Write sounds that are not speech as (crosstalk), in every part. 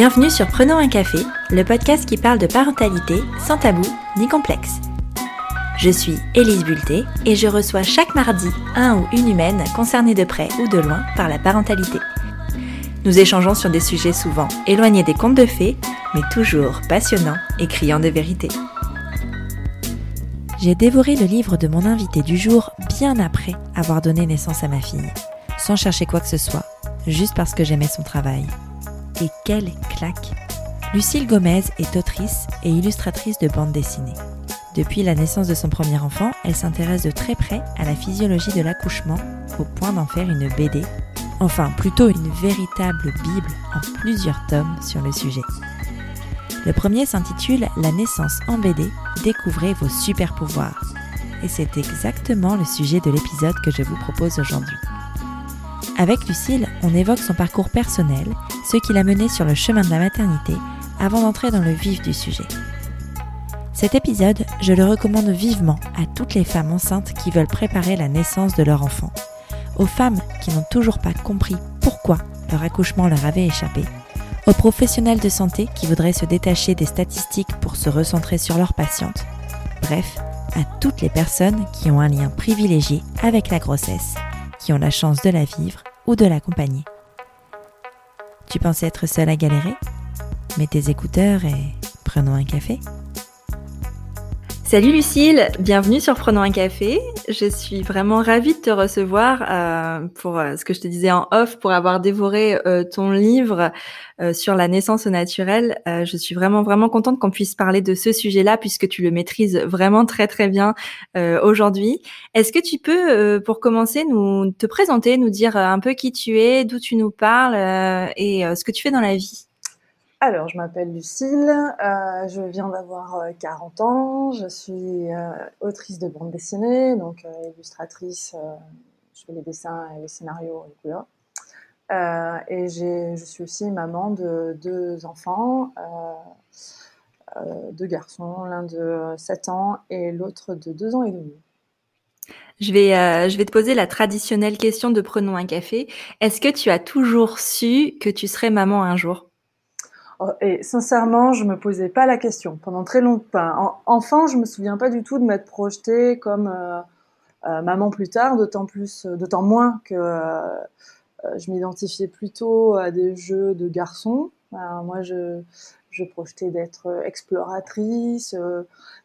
Bienvenue sur Prenons un café, le podcast qui parle de parentalité sans tabou ni complexe. Je suis Élise Bulté et je reçois chaque mardi un ou une humaine concernée de près ou de loin par la parentalité. Nous échangeons sur des sujets souvent éloignés des contes de fées, mais toujours passionnants et criants de vérité. J'ai dévoré le livre de mon invité du jour bien après avoir donné naissance à ma fille, sans chercher quoi que ce soit, juste parce que j'aimais son travail. Et quelle claque Lucille Gomez est autrice et illustratrice de bande dessinée. Depuis la naissance de son premier enfant, elle s'intéresse de très près à la physiologie de l'accouchement au point d'en faire une BD, enfin plutôt une véritable Bible en plusieurs tomes sur le sujet. Le premier s'intitule La naissance en BD, découvrez vos super pouvoirs. Et c'est exactement le sujet de l'épisode que je vous propose aujourd'hui. Avec Lucille, on évoque son parcours personnel, ce qui l'a mené sur le chemin de la maternité, avant d'entrer dans le vif du sujet. Cet épisode, je le recommande vivement à toutes les femmes enceintes qui veulent préparer la naissance de leur enfant, aux femmes qui n'ont toujours pas compris pourquoi leur accouchement leur avait échappé, aux professionnels de santé qui voudraient se détacher des statistiques pour se recentrer sur leurs patientes, bref, à toutes les personnes qui ont un lien privilégié avec la grossesse, qui ont la chance de la vivre ou de l'accompagner. Tu pensais être seule à galérer? Mets tes écouteurs et prenons un café. Salut Lucille, bienvenue sur Prenons un café. Je suis vraiment ravie de te recevoir euh, pour euh, ce que je te disais en off, pour avoir dévoré euh, ton livre sur la naissance au naturel. Je suis vraiment vraiment contente qu'on puisse parler de ce sujet-là puisque tu le maîtrises vraiment très très bien aujourd'hui. Est-ce que tu peux, pour commencer, nous te présenter, nous dire un peu qui tu es, d'où tu nous parles et ce que tu fais dans la vie? Alors, je m'appelle Lucille, euh, je viens d'avoir 40 euh, ans, je suis euh, autrice de bande dessinée, donc illustratrice, je fais les dessins et les scénarios et les couleurs. et je suis aussi maman de deux enfants, deux garçons, l'un de 7 ans et l'autre de 2 ans et demi. Je vais, je vais te poser la traditionnelle question de prenons un café. Est-ce que tu as toujours su que tu serais maman un jour? Et sincèrement, je me posais pas la question pendant très longtemps. enfant, je me souviens pas du tout de m'être projetée comme euh, euh, maman plus tard, d'autant plus, euh, d'autant moins que je m'identifiais plutôt à des jeux de garçons. moi, je, je projetais d'être exploratrice,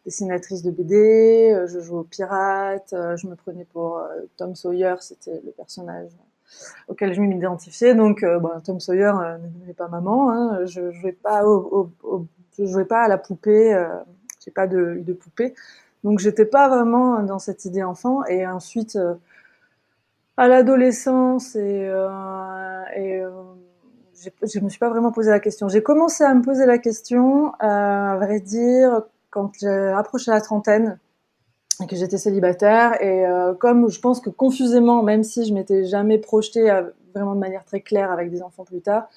dessinatrice de BD, je jouais aux pirates, je me prenais pour Tom Sawyer, c'était le personnage auquel je m'identifiais. Donc, euh, bon, Tom Sawyer euh, n'est pas maman. Hein, je jouais pas je jouais pas à la poupée. Euh, j'ai pas de, de poupée. Donc, j'étais pas vraiment dans cette idée enfant. Et ensuite, euh, à l'adolescence et, et je me suis pas vraiment posé la question. J'ai commencé à me poser la question, à vrai dire, quand j'ai approché la trentaine que j'étais célibataire. Et euh, comme je pense que confusément même si je m'étais jamais projetée vraiment de manière très claire avec des enfants plus tard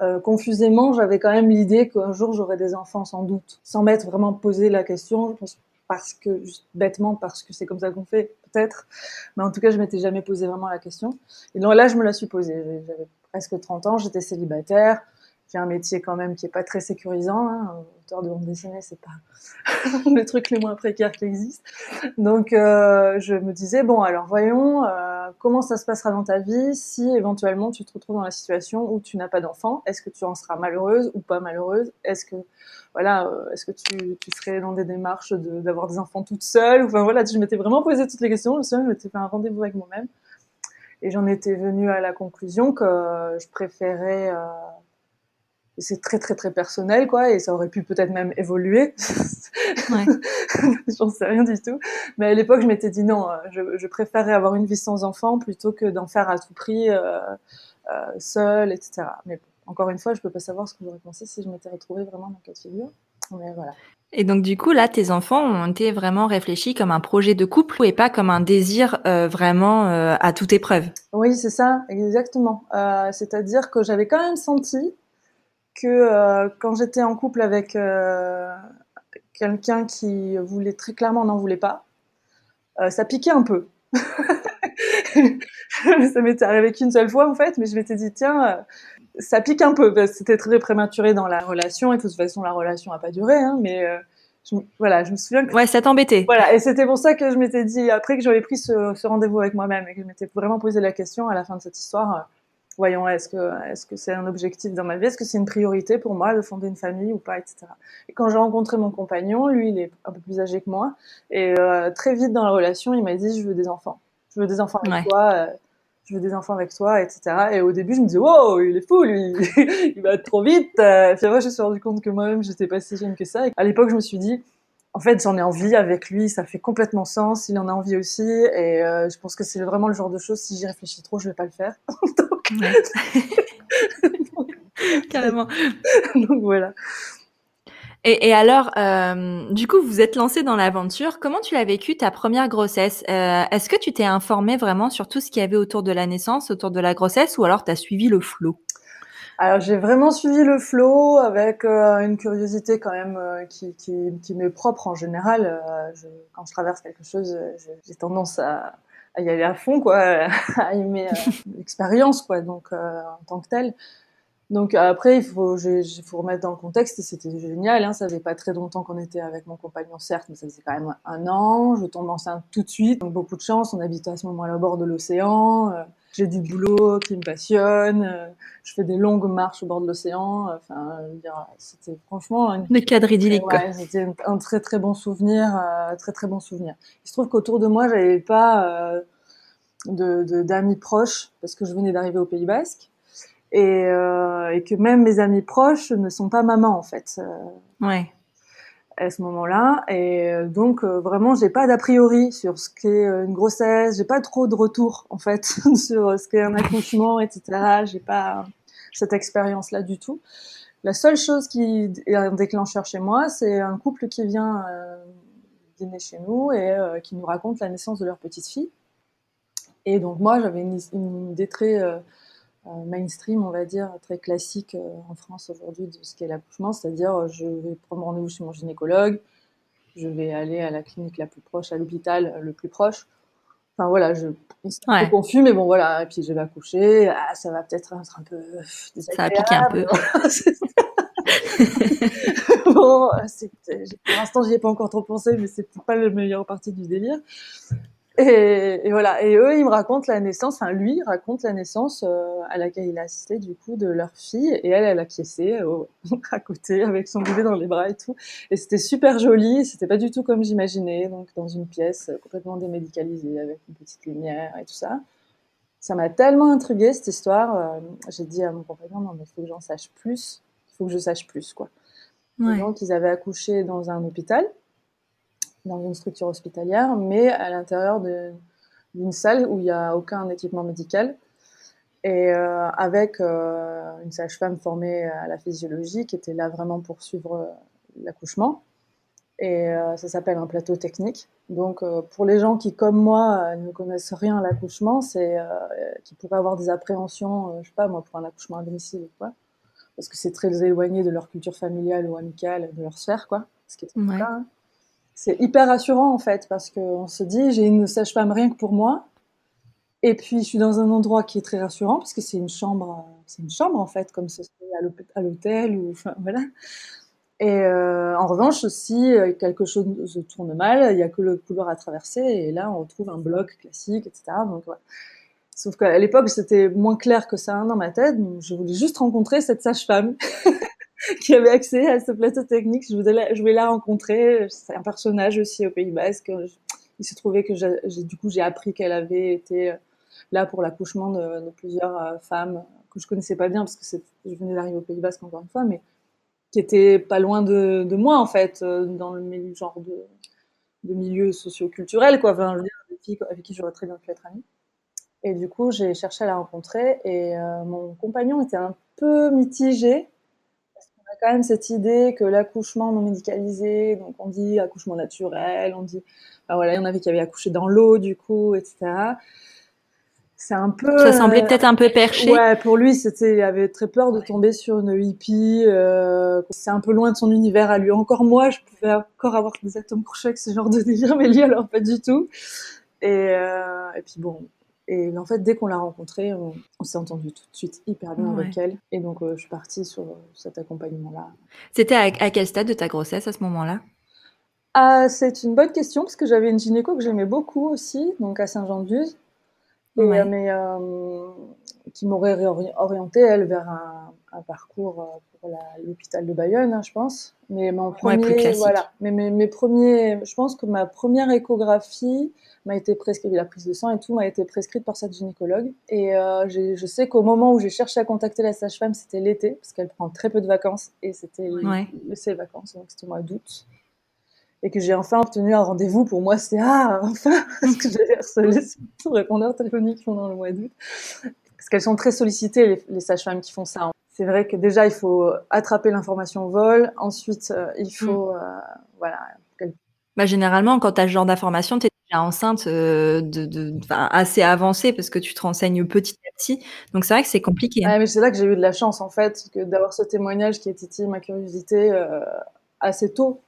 euh, confusément j'avais quand même l'idée qu'un jour j'aurais des enfants sans doute. Sans m'être vraiment posé la question je pense parce que bêtement parce que c'est comme ça qu'on fait peut-être. Mais en tout cas je m'étais jamais posé vraiment la question. Et donc là je me la suis posée. J'avais presque 30 ans j'étais célibataire j'ai un métier quand même qui est pas très sécurisant. Hein. Auteur de bande dessinée, c'est pas (laughs) le truc les moins précaires qui existent. Donc, euh, je me disais bon, alors voyons euh, comment ça se passera dans ta vie si éventuellement tu te retrouves dans la situation où tu n'as pas d'enfant? Est-ce que tu en seras malheureuse ou pas malheureuse? Est-ce que voilà, euh, est-ce que tu, tu, serais dans des démarches d'avoir des enfants toute seule? Enfin voilà, je m'étais vraiment posé toutes les questions. Je me souviens, je m'étais fait un rendez-vous avec moi-même et j'en étais venue à la conclusion que je préférais c'est très très très personnel quoi et ça aurait pu peut-être même évoluer ouais. (laughs) j'en sais rien du tout mais à l'époque je m'étais dit non euh, je, je, préférerais avoir une vie sans enfant plutôt que d'en faire à tout prix euh, euh, seule etc mais encore une fois je peux pas savoir ce que j'aurais pensé si je m'étais retrouvée vraiment dans cette figure mais voilà et donc du coup là, tes enfants ont été vraiment réfléchis comme un projet de couple et pas comme un désir euh, vraiment euh, à toute épreuve. Oui, c'est ça, exactement. Euh, C'est-à-dire que j'avais quand même senti que euh, quand j'étais en couple avec euh, quelqu'un qui voulait très clairement n'en voulait pas, euh, ça piquait un peu. (laughs) ça m'était arrivé qu'une seule fois en fait, mais je m'étais dit tiens, ça pique un peu c'était très prématuré dans la relation et de toute façon la relation a pas duré, hein, mais je, voilà, je me souviens que ouais, ça t'embêtait. Voilà, et c'était pour ça que je m'étais dit après que j'avais pris ce, ce rendez-vous avec moi-même et que je m'étais vraiment posé la question à la fin de cette histoire. Voyons, est-ce que est-ce que c'est un objectif dans ma vie, est-ce que c'est une priorité pour moi de fonder une famille ou pas, etc. Et quand j'ai rencontré mon compagnon, lui, il est un peu plus âgé que moi, et euh, très vite dans la relation, il m'a dit je veux des enfants, je veux des enfants avec toi. Euh, je veux des enfants avec toi, etc. Et au début, je me disais, wow, il est fou, lui, (laughs) il va trop vite. Euh, puis après, je me suis rendu compte que moi-même, j'étais pas si jeune que ça. Et à l'époque, je me suis dit, en fait, j'en ai envie avec lui, ça fait complètement sens, il en a envie aussi, et euh, je pense que c'est vraiment le genre de choses, si j'y réfléchis trop, je vais pas le faire. (laughs) Donc... (laughs) Carrément. (laughs) Donc voilà. Et, et alors, euh, du coup, vous êtes lancé dans l'aventure. Comment tu l'as vécu ta première grossesse? Euh, Est-ce que tu t'es informé vraiment sur tout ce qu'il y avait autour de la naissance, autour de la grossesse, ou alors tu as suivi le flot alors j'ai vraiment suivi le flot avec euh, une curiosité quand même euh, qui, qui, qui m'est propre en général. Euh, je, quand je traverse quelque chose, j'ai tendance à, à, y aller à fond, quoi, (laughs) à aimer (laughs) l'expérience, quoi, donc en tant que telle. Donc après, il faut, il faut remettre dans le contexte, et c'était génial. Hein, ça faisait pas très longtemps qu'on était avec mon compagnon, certes, mais ça faisait quand même un an. Je tombe enceinte tout de suite, donc beaucoup de chance. On habitait à ce moment-là au bord de l'océan. Euh, j'ai du boulot qui me passionne. Euh, je fais des longues marches au bord de l'océan. Enfin, c'était franchement un le cadre idyllique. Ouais, c'était un, très très bon souvenir, euh, très très bon souvenir. Il se trouve qu'autour de moi, j'avais pas de d'amis proches parce que je venais d'arriver au Pays Basque et, euh, et, que même mes amis proches ne sont pas maman en fait. Euh, ouais. À ce moment-là, et euh, donc euh, vraiment, j'ai pas d'a priori sur ce qu'est une grossesse. J'ai pas trop de retour en fait (laughs) sur ce qu'est un accouchement, etc. J'ai pas cette expérience-là du tout. La seule chose qui est un déclencheur chez moi, c'est un couple qui vient dîner chez nous et qui nous raconte la naissance de leur petite fille. Et donc moi, j'avais une, une, idée très euh, mainstream, on va dire, très classique euh, en France aujourd'hui de ce qu'est l'accouchement, c'est-à-dire euh, je vais prendre rendez-vous chez mon gynécologue, je vais aller à la clinique la plus proche, à l'hôpital le plus proche. Enfin voilà, je peu confus, mais bon voilà. Et puis je vais accoucher, ah, ça va peut-être être un peu Ça va piquer un peu. (laughs) bon, pour l'instant, j'y ai pas encore trop pensé, mais c'est pas la meilleure partie du délire. Et, et, voilà. Et eux, ils me racontent la naissance. Enfin, lui raconte la naissance euh, à laquelle il a assisté du coup de leur fille. Et elle, elle a quiescé (laughs) à côté avec son bébé dans les bras et tout. Et c'était super joli. C'était pas du tout comme j'imaginais. Donc dans une pièce complètement démédicalisée avec une petite lumière et tout ça. Ça m'a tellement intriguée cette histoire. Euh, j'ai dit à mon compagnon non mais il faut que j'en sache plus. Il faut que je sache plus quoi. Ouais. Donc ils avaient accouché dans un hôpital dans une structure hospitalière, mais à l'intérieur d'une salle où il n'y a aucun équipement médical et euh, avec euh, une sage-femme formée à la physiologie qui était là vraiment pour suivre euh, l'accouchement. Et euh, ça s'appelle un plateau technique. Donc pour les gens qui, comme moi, ne connaissent rien à l'accouchement, c'est qui pourraient avoir des appréhensions, je sais pas moi, pour un accouchement à domicile ou quoi, parce que c'est très éloigné de leur culture familiale ou amicale, de leur sphère, quoi. Ce qui est ouais. cas. Hein c'est hyper rassurant en fait parce qu'on se dit j'ai une sage-femme rien que pour moi. Et puis je suis dans un endroit qui est très rassurant parce que c'est une chambre c'est une chambre en fait comme ce serait à l'hôtel ou enfin voilà. Et euh, en revanche si quelque chose se tourne mal il y a que le couloir à traverser et là on retrouve un bloc classique etc donc voilà. sauf qu'à l'époque c'était moins clair que ça dans ma tête. Donc je voulais juste rencontrer cette sage-femme (laughs) qui avait accès à ce plateau technique. Je voulais la, je voulais la rencontrer. C'est un personnage aussi au Pays Basque. Il se trouvait que j'ai, du coup, j'ai appris qu'elle avait été là pour l'accouchement de, plusieurs euh, femmes que je connaissais pas bien parce que je venais d'arriver au Pays Basque encore une fois, mais qui étaient pas loin de, moi en fait, euh, dans le genre de, de milieu socio-culturel quoi. Je veux dire, avec qui j'aurais très bien pu être amie. Et du coup, j'ai cherché à la rencontrer et euh, mon compagnon était un peu mitigé quand même cette idée que l'accouchement non médicalisé, donc on dit accouchement naturel, on dit, ben voilà, il y en avait qui avaient accouché dans l'eau du coup, etc. C'est un peu. Ça semblait peut-être un peu perché. Ouais, pour lui, c'était, il avait très peur de tomber sur une hippie. Euh, c'est un peu loin de son univers à lui. Encore moi, je pouvais encore avoir des atomes crochets avec ce genre de délire, (laughs) mais lui alors pas du tout. Et, euh, et puis bon, Et en fait, dès qu'on l'a rencontrée, on, s'est entendu tout de suite hyper bien avec elle. Et donc, je suis partie sur cet accompagnement-là. C'était à, à, quel stade de ta grossesse à ce moment-là? Ah, C'est une bonne question parce que j'avais une gynéco que j'aimais beaucoup aussi, donc à Saint-Jean-de-Luz. Ouais. mais qui m'aurait orientée, elle, vers un, un parcours euh, pour l'hôpital de Bayonne, hein, je pense. Mais mon premier, voilà. Mais mes, mes, premiers, je pense que ma première échographie m'a été prescrite, la prise de sang et tout m'a été prescrite par cette gynécologue. Et euh, je sais qu'au moment où j'ai cherché à contacter la sage-femme, c'était l'été, parce qu'elle prend très peu de vacances, et c'était ouais. ses vacances, donc c'était au mois d'août. Et que j'ai enfin obtenu un rendez-vous pour moi, c'était ah enfin (laughs) parce que j'avais harcelé tout répondeur téléphonique pendant le mois d'août, parce qu'elles sont très sollicitées les, les sages-femmes qui font ça c'est vrai que déjà, il faut attraper l'information au vol. Ensuite, euh, il mm. faut, euh, voilà. Bah, généralement, quand tu as ce genre d'information, tu es déjà enceinte euh, de, de assez avancée parce que tu te renseignes petit à petit. Donc, c'est vrai que c'est compliqué. Hein. mais c'est là que j'ai eu de la chance, en fait, que d'avoir ce témoignage qui a titillé ma curiosité assez tôt.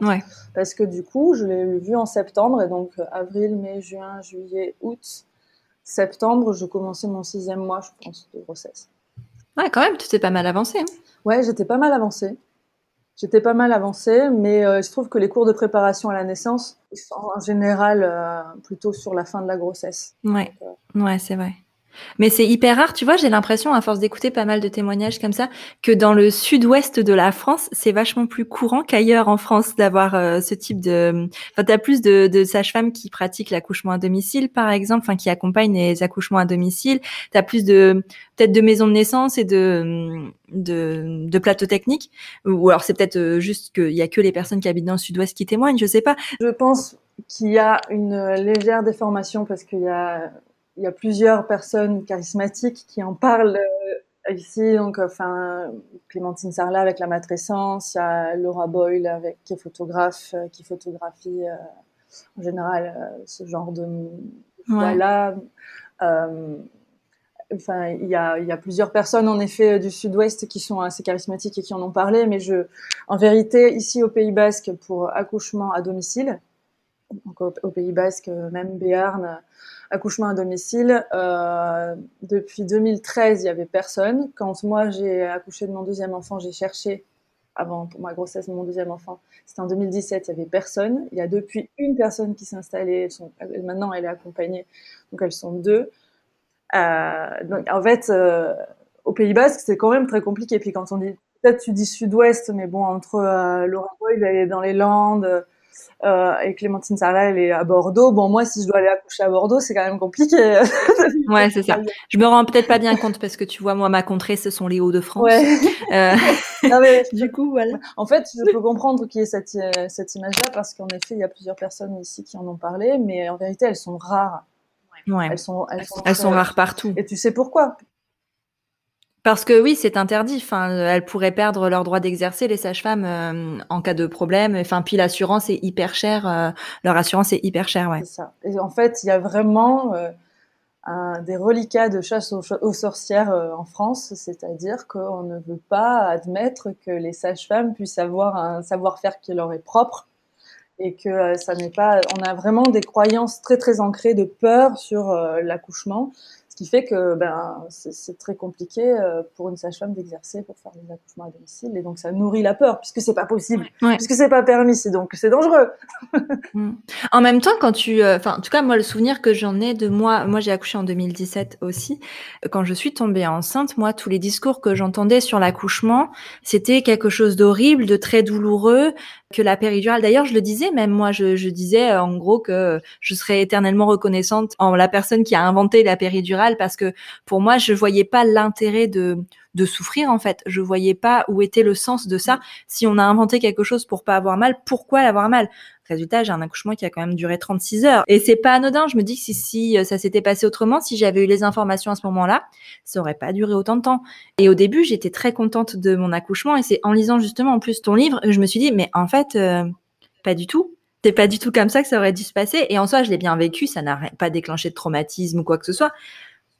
ouais. Parce que du coup, je l'ai vu en septembre, et donc avril, mai, juin, juillet, août, septembre, je commençais mon sixième mois, je pense, de grossesse. Ouais, quand même, tu t'es pas mal avancé. Hein. Ouais, j'étais pas mal avancée. J'étais pas mal avancée, mais euh, je trouve que les cours de préparation à la naissance sont en général euh, plutôt sur la fin de la grossesse. Ouais, euh, ouais, c'est vrai. Mais c'est hyper rare, tu vois, j'ai l'impression, à force d'écouter pas mal de témoignages comme ça, que dans le sud-ouest de la France, c'est vachement plus courant qu'ailleurs en France d'avoir euh, ce type de... Enfin, t'as plus de, de sages-femmes qui pratiquent l'accouchement à domicile, par exemple, enfin, qui accompagnent les accouchements à domicile. T'as plus de... peut-être de maisons de naissance et de, de, de plateaux techniques. Ou alors c'est peut-être euh, juste qu'il y a que les personnes qui habitent dans le sud-ouest qui témoignent, je sais pas. Je pense qu'il y a une légère déformation parce qu'il y a il y a plusieurs personnes charismatiques qui en parlent euh, ici. Donc, enfin, Clémentine Sarlat avec la matrescence, il y a Laura Boyle avec, qui est photographe, euh, qui photographie euh, en général ce genre de voilà. enfin, il y a, il y a plusieurs personnes en effet du Sud-Ouest qui sont assez charismatiques et qui en ont parlé, mais je, en vérité, ici au Pays Basque, pour accouchement à domicile, au, Pays Basque, même Béarn, accouchement à domicile. Euh, depuis 2013, il y avait personne. Quand moi j'ai accouché de mon deuxième enfant, j'ai cherché avant pour ma grossesse mon deuxième enfant. C'était en 2017, il y avait personne. Il y a depuis une personne qui s'est installée. maintenant, elle est accompagnée, donc elles sont deux. Euh, en fait, euh, au Pays Basque, c'est quand même très compliqué. Puis quand on dit peut-être tu dis Sud-Ouest, mais bon entre euh, Boyle, elle est dans les Landes. Euh, et Clémentine Sarlat, elle est à Bordeaux. Bon, moi, si je dois aller accoucher à Bordeaux, c'est quand même compliqué. (laughs) ouais, c'est ça. (laughs) Je me rends peut-être pas bien compte parce que tu vois, moi, ma contrée, ce sont les Hauts-de-France. Ouais. Euh... (laughs) non, mais, du coup, voilà. En fait, je peux comprendre qu'il y ait cette, euh, cette image-là parce qu'en effet, il y a plusieurs personnes ici qui en ont parlé, mais en vérité, elles sont rares. Ouais. Elles sont, elles sont, elles sont rares partout. Et tu sais pourquoi? Parce que oui, c'est interdit. Elles pourraient perdre leur droit d'exercer les sages-femmes euh, en cas de problème. Enfin, puis l'assurance est hyper chère. Euh, leur assurance est hyper chère, ouais. C'est ça. Et en fait, il y a vraiment euh, des reliquats de chasse aux, sorcières en France, c'est-à-dire qu'on ne veut pas admettre que les sages-femmes puissent avoir un savoir-faire qui leur est propre et que ça n'est pas. On a vraiment des croyances très très ancrées de peur sur l'accouchement ce qui fait que ben, c'est très compliqué euh, pour une sage-femme d'exercer pour faire des accouchements à domicile. Et donc, ça nourrit la peur, puisque c'est pas possible, puisque c'est pas permis, c'est donc c'est dangereux. (laughs) Mm. en même temps, quand tu, euh, enfin, en tout cas, moi, le souvenir que j'en ai de moi, moi, j'ai accouché en 2017 aussi. Quand je suis tombée enceinte, moi, tous les discours que j'entendais sur l'accouchement, c'était quelque chose d'horrible, de très douloureux, que la péridurale. D'ailleurs, je le disais, même moi, je, je disais euh, en gros que je serais éternellement reconnaissante en la personne qui a inventé la péridurale parce que pour moi, je voyais pas l'intérêt de souffrir en fait. Je voyais pas où était le sens de ça. Si on a inventé quelque chose pour pas avoir mal, pourquoi l'avoir mal? Résultat, j'ai un accouchement qui a quand même duré 36 heures. Et c'est pas anodin. Je me dis que si, euh, ça s'était passé autrement, si j'avais eu les informations à ce moment-là, ça aurait pas duré autant de temps. Et au début, j'étais très contente de mon accouchement. Et c'est en lisant justement en plus ton livre, je me suis dit, mais en fait, euh, pas du tout. C'est pas du tout comme ça que ça aurait dû se passer. Et en soi, je l'ai bien vécu. Ça n'a pas déclenché de traumatisme ou quoi que ce soit.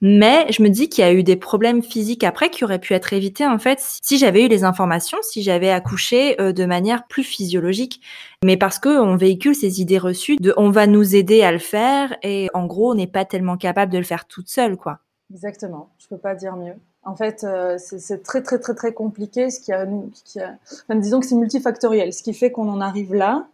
Mais je me dis qu'il y a eu des problèmes physiques après qui auraient pu être évités en fait si j'avais eu les informations, si j'avais accouché euh, de manière plus physiologique. Mais parce que on véhicule ces idées reçues de on va nous aider à le faire et en gros on n'est pas tellement capable de le faire toute seule quoi. Exactement, je peux pas dire mieux. En fait, euh, c'est très très très très compliqué. Ce qui a, disons que c'est multifactoriel, ce qui fait qu'on en arrive là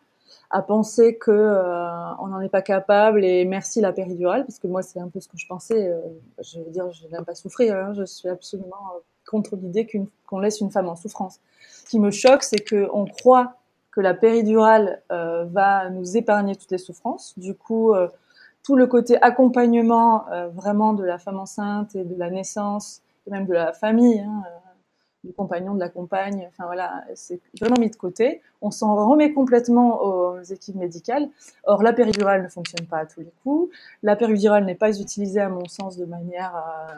à penser que euh, on n'en est pas capable et merci la péridurale parce que moi c'est un peu ce que je pensais euh, je veux dire je n'aime pas souffrir hein, je suis absolument euh, contre l'idée qu'on laisse une femme en souffrance. Ce qui me choque c'est que on croit que la péridurale va nous épargner toutes les souffrances. Du coup tout le côté accompagnement vraiment de la femme enceinte et de la naissance et même de la famille hein, du compagnon, de la compagne. Enfin voilà, c'est vraiment mis de côté. On s'en remet complètement aux équipes médicales. Or, la péridurale ne fonctionne pas à tous les coups. La péridurale n'est pas utilisée, à mon sens, de manière euh,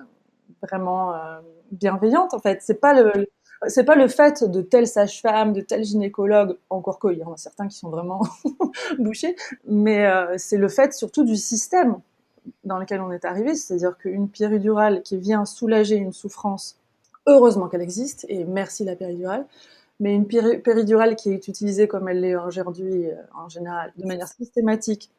vraiment euh, bienveillante. En fait, c'est pas le c'est pas le fait de telle sage-femme, de tel gynécologue, encore qu'il y en a certains qui sont vraiment (laughs) bouchés, mais euh, c'est le fait surtout du système dans lequel on est arrivé, c'est-à-dire qu'une péridurale qui vient soulager une souffrance Heureusement qu'elle existe, et merci la péridurale. Mais une péridurale qui est utilisée comme elle l'est aujourd'hui euh, en général, de manière systématique,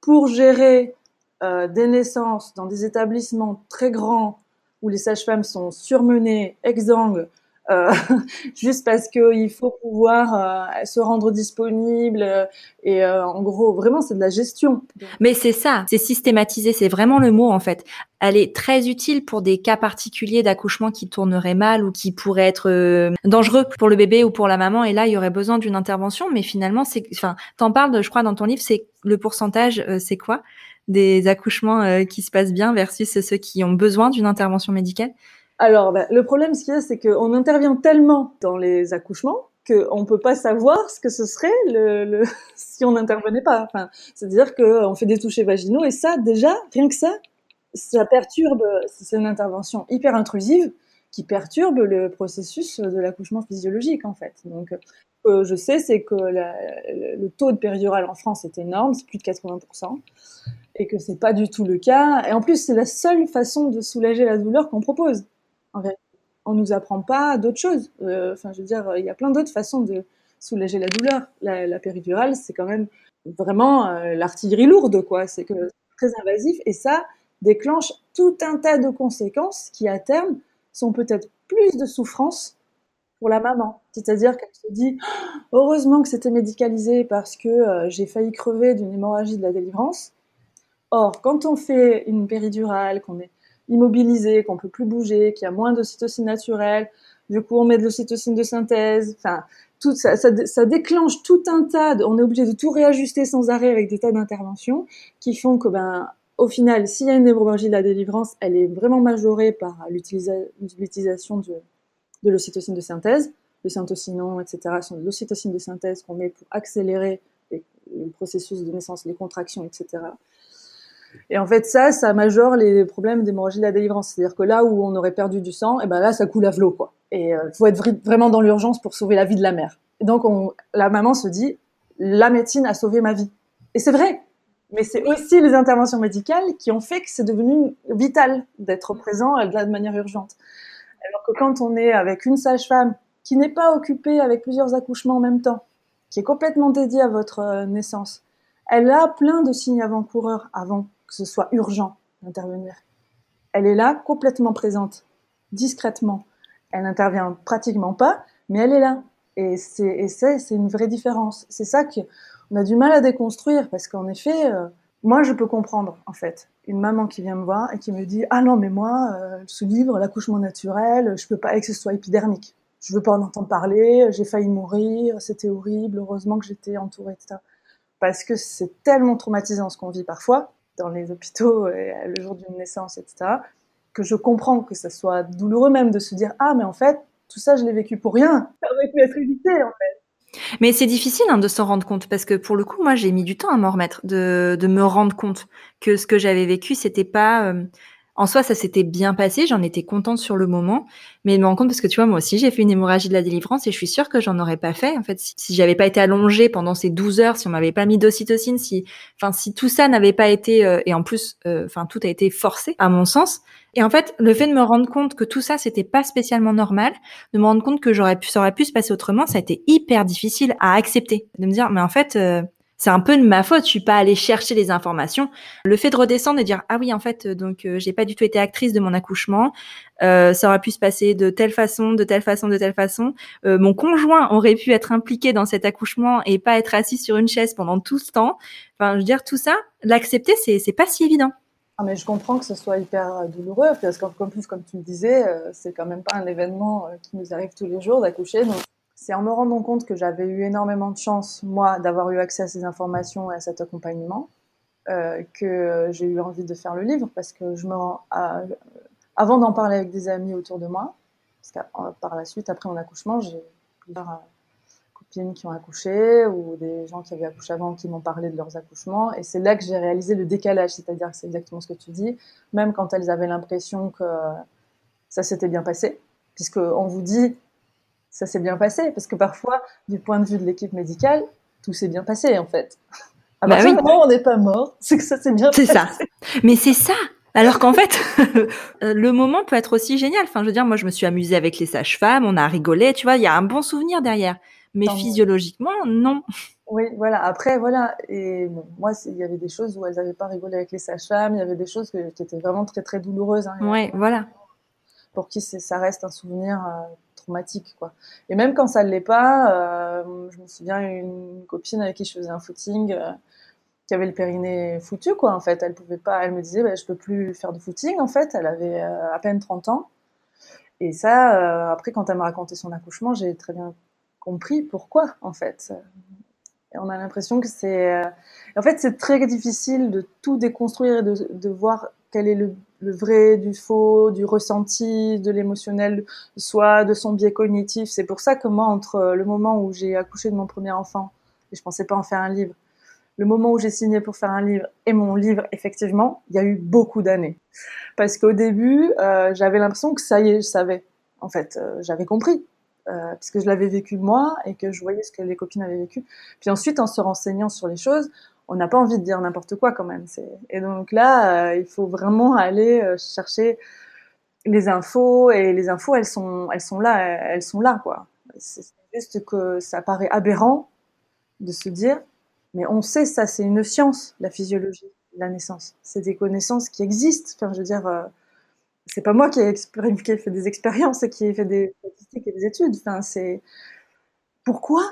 pour gérer euh, des naissances dans des établissements très grands où les sages-femmes sont surmenées, exsangues, euh, (laughs) juste parce qu'il faut pouvoir euh, se rendre disponible euh, et en gros vraiment c'est de la gestion. Mais c'est ça, c'est systématisé, c'est vraiment le mot en fait. Elle est très utile pour des cas particuliers d'accouchement qui tourneraient mal ou qui pourraient être dangereux pour le bébé ou pour la maman et là il y aurait besoin d'une intervention mais finalement c'est enfin t'en parles je crois dans ton livre c'est le pourcentage c'est quoi? Des accouchements qui se passent bien versus ceux qui ont besoin d'une intervention médicale? Alors, ben, le problème, ce qu'il y a, c'est qu'on intervient tellement dans les accouchements qu'on ne peut pas savoir ce que ce serait le, le (laughs) si on n'intervenait pas. Enfin, C'est-à-dire qu'on fait des touchés vaginaux et ça, déjà, rien que ça, ça perturbe, c'est une intervention hyper intrusive qui perturbe le processus de l'accouchement physiologique, en fait. Donc, que je sais, c'est que le taux de péridurale en France est énorme, c'est plus de 80%, et que c'est pas du tout le cas. Et en plus, c'est la seule façon de soulager la douleur qu'on propose. En fait, on nous apprend pas d'autres choses. Euh, enfin, je veux dire, il y a plein d'autres façons de soulager la douleur. La, péridurale, c'est quand même vraiment euh, l'artillerie lourde, quoi. C'est très invasif et ça déclenche tout un tas de conséquences qui, à terme, sont peut-être plus de souffrance pour la maman. C'est-à-dire qu'elle se dit heureusement que c'était médicalisé parce que euh, j'ai failli crever d'une hémorragie de la délivrance. Or, quand on fait une péridurale, qu'on est immobilisé, qu'on peut plus bouger, qu'il y a moins d'ocytocine naturelle. Du coup, on met de l'ocytocine de synthèse. Enfin, tout ça, déclenche tout un tas. De, on est obligé de tout réajuster sans arrêt avec des tas d'interventions qui font que, ben, au final, s'il y a une hémorragie de la délivrance, elle est vraiment majorée par l'utilisation de, l'ocytocine de synthèse, le syntocinon, etc. sont de l'ocytocine de synthèse qu'on met pour accélérer le processus de naissance, les contractions, etc. Et en fait, ça, ça majore les problèmes d'hémorragie de la délivrance. C'est-à-dire que là où on aurait perdu du sang, et eh ben là, ça coule à flot, quoi. Et il euh, faut être vraiment dans l'urgence pour sauver la vie de la mère. Et donc, on, la maman se dit, la médecine a sauvé ma vie. Et c'est vrai. Mais c'est aussi les interventions médicales qui ont fait que c'est devenu vital d'être présent de manière urgente. Alors que quand on est avec une sage-femme qui n'est pas occupée avec plusieurs accouchements en même temps, qui est complètement dédiée à votre euh, naissance, elle a plein de signes avant-coureurs avant que ce soit urgent d'intervenir. Elle est là, complètement présente, discrètement. Elle n'intervient pratiquement pas, mais elle est là. Et c'est, une vraie différence. C'est ça qu'on a du mal à déconstruire, parce qu'en effet, euh, moi, je peux comprendre, en fait, une maman qui vient me voir et qui me dit Ah non, mais moi, euh, ce livre, l'accouchement naturel, je peux pas que ce soit épidermique. Je veux pas en entendre parler, j'ai failli mourir, c'était horrible, heureusement que j'étais entourée, etc. Parce que c'est tellement traumatisant ce qu'on vit parfois, dans les hôpitaux euh, le jour d'une naissance, etc., que je comprends que ça soit douloureux même de se dire ah mais en fait tout ça je l'ai vécu pour rien, ça aurait pu être évité en fait. Mais c'est difficile hein, de s'en rendre compte parce que pour le coup, moi, j'ai mis du temps à m'en remettre, de, de, me rendre compte que ce que j'avais vécu, c'était pas. Euh, en soi, ça s'était bien passé, j'en étais contente sur le moment, mais je me rends compte parce que tu vois, moi aussi, j'ai fait une hémorragie de la délivrance et je suis sûre que j'en aurais pas fait. En fait, si, j'avais pas été allongée pendant ces 12 heures, si on m'avait pas mis d'ocytocine, si, enfin, si tout ça n'avait pas été, euh, et en plus, euh, enfin, tout a été forcé, à mon sens. Et en fait, le fait de me rendre compte que tout ça, c'était pas spécialement normal, de me rendre compte que j'aurais pu, ça aurait pu se passer autrement, ça a été hyper difficile à accepter. De me dire, mais en fait, euh, c'est un peu de ma faute. Je suis pas allée chercher les informations. Le fait de redescendre et dire ah oui en fait donc euh, j'ai pas du tout été actrice de mon accouchement. Euh, ça aurait pu se passer de telle façon, de telle façon, de telle façon. Euh, mon conjoint aurait pu être impliqué dans cet accouchement et pas être assis sur une chaise pendant tout ce temps. Enfin, je veux dire tout ça, l'accepter c'est c'est pas si évident. Ah mais je comprends que ce soit hyper euh, douloureux parce qu'en plus comme tu le disais, euh, c'est quand même pas un événement qui nous arrive tous les jours d'accoucher. C'est en me rendant compte que j'avais eu énormément de chance, moi, d'avoir eu accès à ces informations et à cet accompagnement, euh, que j'ai eu envie de faire le livre parce que je me avant d'en parler avec des amis autour de moi, parce que euh, par la suite, après mon accouchement, j'ai plusieurs euh, copines qui ont accouché ou des gens qui avaient accouché avant qui m'ont parlé de leurs accouchements. Et c'est là que j'ai réalisé le décalage, c'est-à-dire que c'est exactement ce que tu dis, même quand elles avaient l'impression que ça s'était bien passé, puisqu'on vous dit ça s'est bien passé Parce que parfois, du point de vue de l'équipe médicale, tout s'est bien passé en fait. Ah bah oui. on n'est pas mort, c'est que ça s'est bien passé. C'est ça. Mais c'est ça. Alors qu'en fait, (laughs) le moment peut être aussi génial. Enfin, je veux dire, moi, je me suis amusée avec les sages-femmes, on a rigolé, tu vois, il y a un bon souvenir derrière. Mais physiologiquement, non. Oui, voilà. Après, voilà. Et bon, moi, il y avait des choses où elles n'avaient pas rigolé avec les sages-femmes. Il y avait des choses qui étaient vraiment très, très douloureuses. Hein. Oui, voilà. Pour qui ça reste un souvenir euh, traumatique quoi. Et même quand ça ne l'est pas, euh, je me souviens une copine avec qui je faisais un footing euh, qui avait le périnée foutu quoi en fait, elle pouvait pas, elle me disait bah, je peux plus faire de footing en fait, elle avait à peine 30 ans. Et ça après quand elle m'a raconté son accouchement, j'ai très bien compris pourquoi en fait. On a l'impression que c'est en fait c'est très difficile de tout déconstruire et de voir quel est le vrai du faux, du ressenti, de l'émotionnel, soit de son biais cognitif. C'est pour ça que moi, entre le moment où j'ai accouché de mon premier enfant, et je pensais pas en faire un livre, le moment où j'ai signé pour faire un livre et mon livre, effectivement, il y a eu beaucoup d'années. Parce qu'au début, euh, j'avais l'impression que ça y est, je savais. En fait, euh, j'avais compris. Euh, puisque je l'avais vécu moi et que je voyais ce que les copines avaient vécu. Puis ensuite, en se renseignant sur les choses, on n'a pas envie de dire n'importe quoi quand même. Et donc là, euh, il faut vraiment aller euh, chercher les infos et les infos, elles sont, là, elles sont là quoi. C'est juste que ça paraît aberrant de se dire, mais on sait ça, c'est une science, la physiologie la naissance. C'est des connaissances qui existent. Enfin, je veux dire, euh, c'est pas moi qui ai, qui ai fait des expériences et qui ai fait des statistiques et des études. Enfin, c'est pourquoi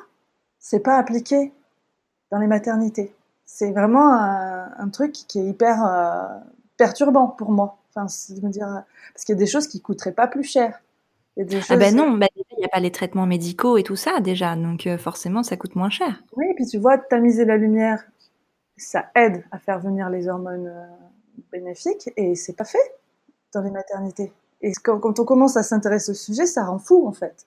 c'est pas appliqué dans les maternités? C'est vraiment un, truc qui est hyper euh, perturbant pour moi. Enfin, me dire, parce qu'il y a des choses qui coûteraient pas plus cher. Ah ben non, ben il n'y a pas les traitements médicaux et tout ça déjà, donc euh, forcément ça coûte moins cher. Oui, et puis tu vois, tamiser la lumière, ça aide à faire venir les hormones euh, bénéfiques et c'est pas fait dans les maternités. Et quand, quand on commence à s'intéresser au sujet, ça rend fou en fait.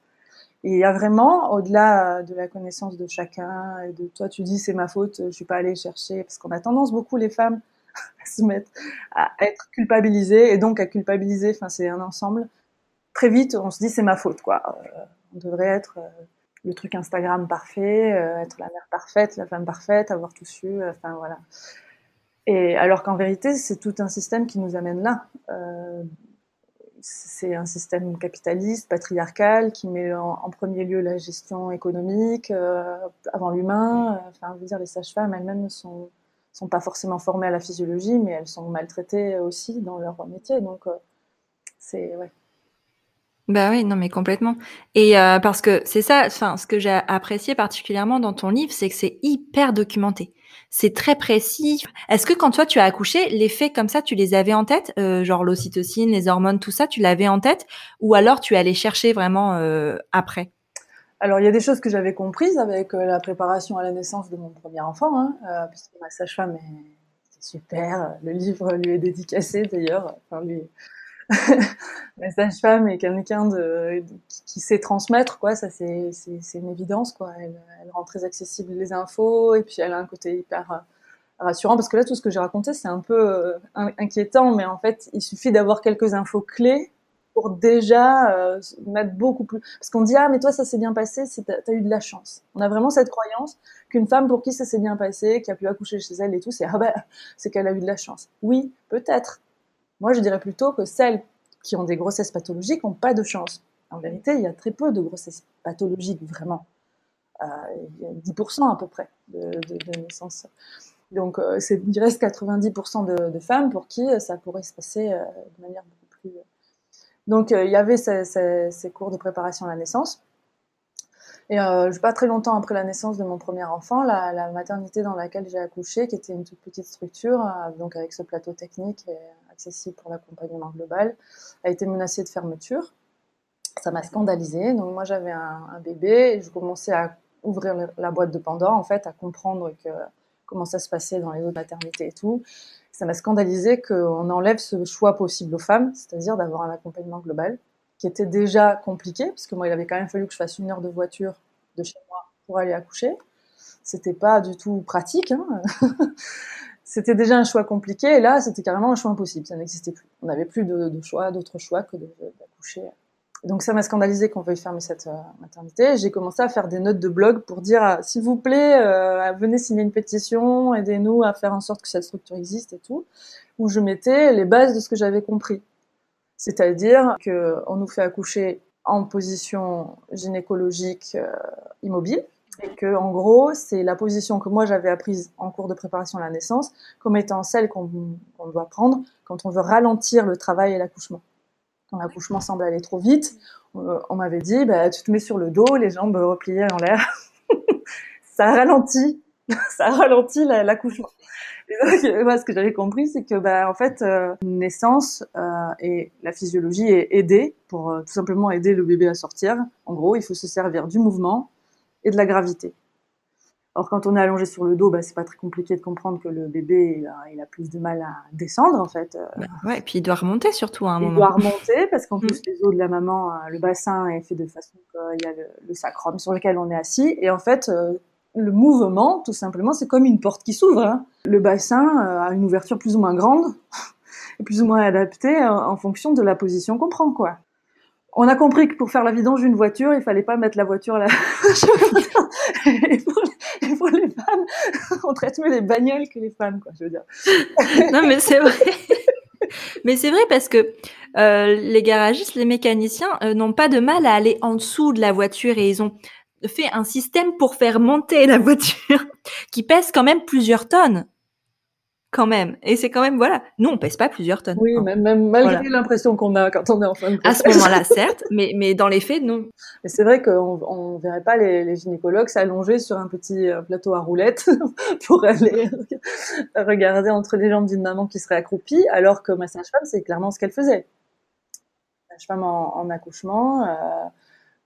Il y a vraiment, au-delà de la connaissance de chacun, et de toi, tu dis c'est ma faute, je suis pas allée chercher, parce qu'on a tendance beaucoup les femmes (laughs) à se mettre à être culpabilisées et donc à culpabiliser. Enfin, c'est un ensemble. Très vite, on se dit c'est ma faute, quoi. Euh, on devrait être euh, le truc Instagram parfait, euh, être la mère parfaite, la femme parfaite, avoir tout su. Enfin voilà. Et alors qu'en vérité, c'est tout un système qui nous amène là c'est un système capitaliste, patriarcal, qui met en, premier lieu la gestion économique euh, avant l'humain. Enfin, je veux dire, les sages-femmes elles-mêmes ne sont, sont pas forcément formées à la physiologie, mais elles sont maltraitées aussi dans leur métier. Donc, euh, c'est ouais. Bah oui, non mais complètement. Et euh, parce que c'est ça, enfin, ce que j'ai apprécié particulièrement dans ton livre, c'est que c'est hyper documenté c'est très précis. Est-ce que quand toi tu as accouché, les faits comme ça, tu les avais en tête, euh, genre l'ocytocine, les hormones, tout ça, tu l'avais en tête, ou alors tu allais chercher vraiment euh, après? Alors, il y a des choses que j'avais comprises avec euh, la préparation à la naissance de mon premier enfant, hein, puisque ma sage-femme est super. Le livre lui est dédicacé d'ailleurs. Lui, (laughs) la sage-femme est quelqu'un qui, sait transmettre, quoi. Ça, c'est, une évidence, quoi. Elle, rend très accessible les infos et puis elle a un côté hyper rassurant parce que là, tout ce que j'ai raconté, c'est un peu inquiétant, mais en fait, il suffit d'avoir quelques infos clés pour déjà euh, mettre beaucoup plus. Parce qu'on dit ah mais toi ça s'est bien passé, t'as as eu de la chance. On a vraiment cette croyance qu'une femme pour qui ça s'est bien passé, qui a pu accoucher chez elle et tout, c'est ah ben c'est qu'elle a eu de la chance. Oui, peut-être. Moi je dirais plutôt que celles qui ont des grossesses pathologiques n'ont pas de chance. En vérité, il y a très peu de grossesses pathologiques vraiment. Euh, il y a 10% à peu près de, naissances. Donc, euh, il reste 90% de, femmes pour qui ça pourrait se passer euh, de manière beaucoup plus donc, euh, il y avait ces, cours de préparation à la naissance. Et euh, pas très longtemps après la naissance de mon premier enfant, la, maternité dans laquelle j'ai accouché, qui était une toute petite structure, euh, donc avec ce plateau technique et accessible pour l'accompagnement global, a été menacée de fermeture. Ça m'a scandalisée. Donc moi j'avais un, bébé et je commençais à ouvrir la boîte de Pandore, en fait, à comprendre comment ça se passait dans les autres maternités et tout ça m'a scandalisé qu'on enlève ce choix possible aux femmes, c'est-à-dire d'avoir un accompagnement global, qui était déjà compliqué, parce que moi, il avait quand même fallu que je fasse une heure de voiture de chez moi pour aller accoucher. C'était pas du tout pratique. Hein (laughs) c'était déjà un choix compliqué, et là, c'était carrément un choix impossible. Ça n'existait plus. On n'avait plus de, choix, d'autre choix que d'accoucher donc ça m'a scandalisé qu'on veuille fermer cette euh, maternité. J'ai commencé à faire des notes de blog pour dire euh, s'il vous plaît, euh, venez signer une pétition, aidez-nous à faire en sorte que cette structure existe et tout, où je mettais les bases de ce que j'avais compris. C'est-à-dire qu'on nous fait accoucher en position gynécologique immobile et que en gros c'est la position que moi j'avais apprise en cours de préparation à la naissance comme étant celle qu'on doit prendre quand on veut ralentir le travail et l'accouchement quand l'accouchement semble aller trop vite, euh, on m'avait dit, bah, tu te mets sur le dos, les jambes repliées en l'air. (laughs) ça ralentit, (laughs) ça ralentit l'accouchement. moi, ce que j'avais compris, c'est que, bah, en fait, euh, naissance euh, et la physiologie est aidée pour tout simplement aider le bébé à sortir. En gros, il faut se servir du mouvement et de la gravité. Alors quand on est allongé sur le dos, bah, c'est pas très compliqué de comprendre que le bébé il a, plus de mal à descendre en fait. Bah, ouais, et puis il doit remonter surtout à un moment. Il doit remonter parce qu'en mm. plus les os de la maman, euh, le bassin est fait de façon qu'il y a le, sacrum sur lequel on est assis et en fait euh, le mouvement, tout simplement, c'est comme une porte qui s'ouvre. Hein. Le bassin euh, a une ouverture plus ou moins grande (laughs) et plus ou moins adaptée en fonction de la position qu'on prend quoi on a compris que pour faire la vidange d'une voiture, il fallait pas mettre la voiture à la (laughs) et, les femmes, (laughs) on traite mieux les bagnoles que les femmes, quoi, je veux dire. (laughs) non, mais c'est vrai. Mais c'est vrai parce que euh, les garagistes, les mécaniciens euh, n'ont pas de mal à aller en dessous de la voiture et ils ont fait un système pour faire monter la voiture qui pèse quand même plusieurs tonnes quand même. Et c'est quand même, voilà, nous, on pèse pas plusieurs tonnes. Oui, même, même malgré l'impression qu'on a quand on est en fin de À ce moment-là, (laughs) certes, mais, mais dans les faits, non. Mais c'est vrai qu'on on verrait pas les, les gynécologues s'allonger sur un petit euh, plateau à roulettes (laughs) pour aller (laughs) regarder entre les jambes d'une maman qui serait accroupie, alors que ma sage-femme, c'est clairement ce qu'elle faisait. La sage-femme en, en, accouchement, euh,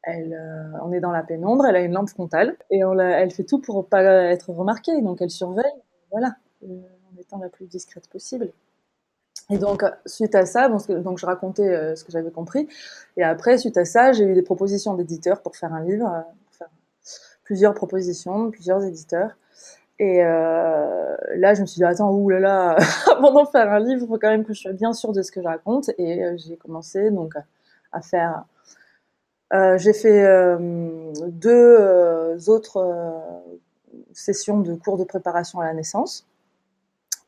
elle, euh, on est dans la pénombre, elle a une lampe frontale et on elle fait tout pour pas être remarquée, donc elle surveille. Voilà la plus discrète possible. Et donc, suite à ça, donc je racontais euh, ce que j'avais compris. Et après, suite à ça, j'ai eu des propositions d'éditeurs pour faire un livre, euh, plusieurs propositions, plusieurs éditeurs. Et euh, là, je me suis dit, attends, oulala, (laughs) avant d'en faire un livre, il faut quand même que je sois bien sûre de ce que je raconte. Et j'ai commencé donc à faire. j'ai fait deux autres sessions de cours de préparation à la naissance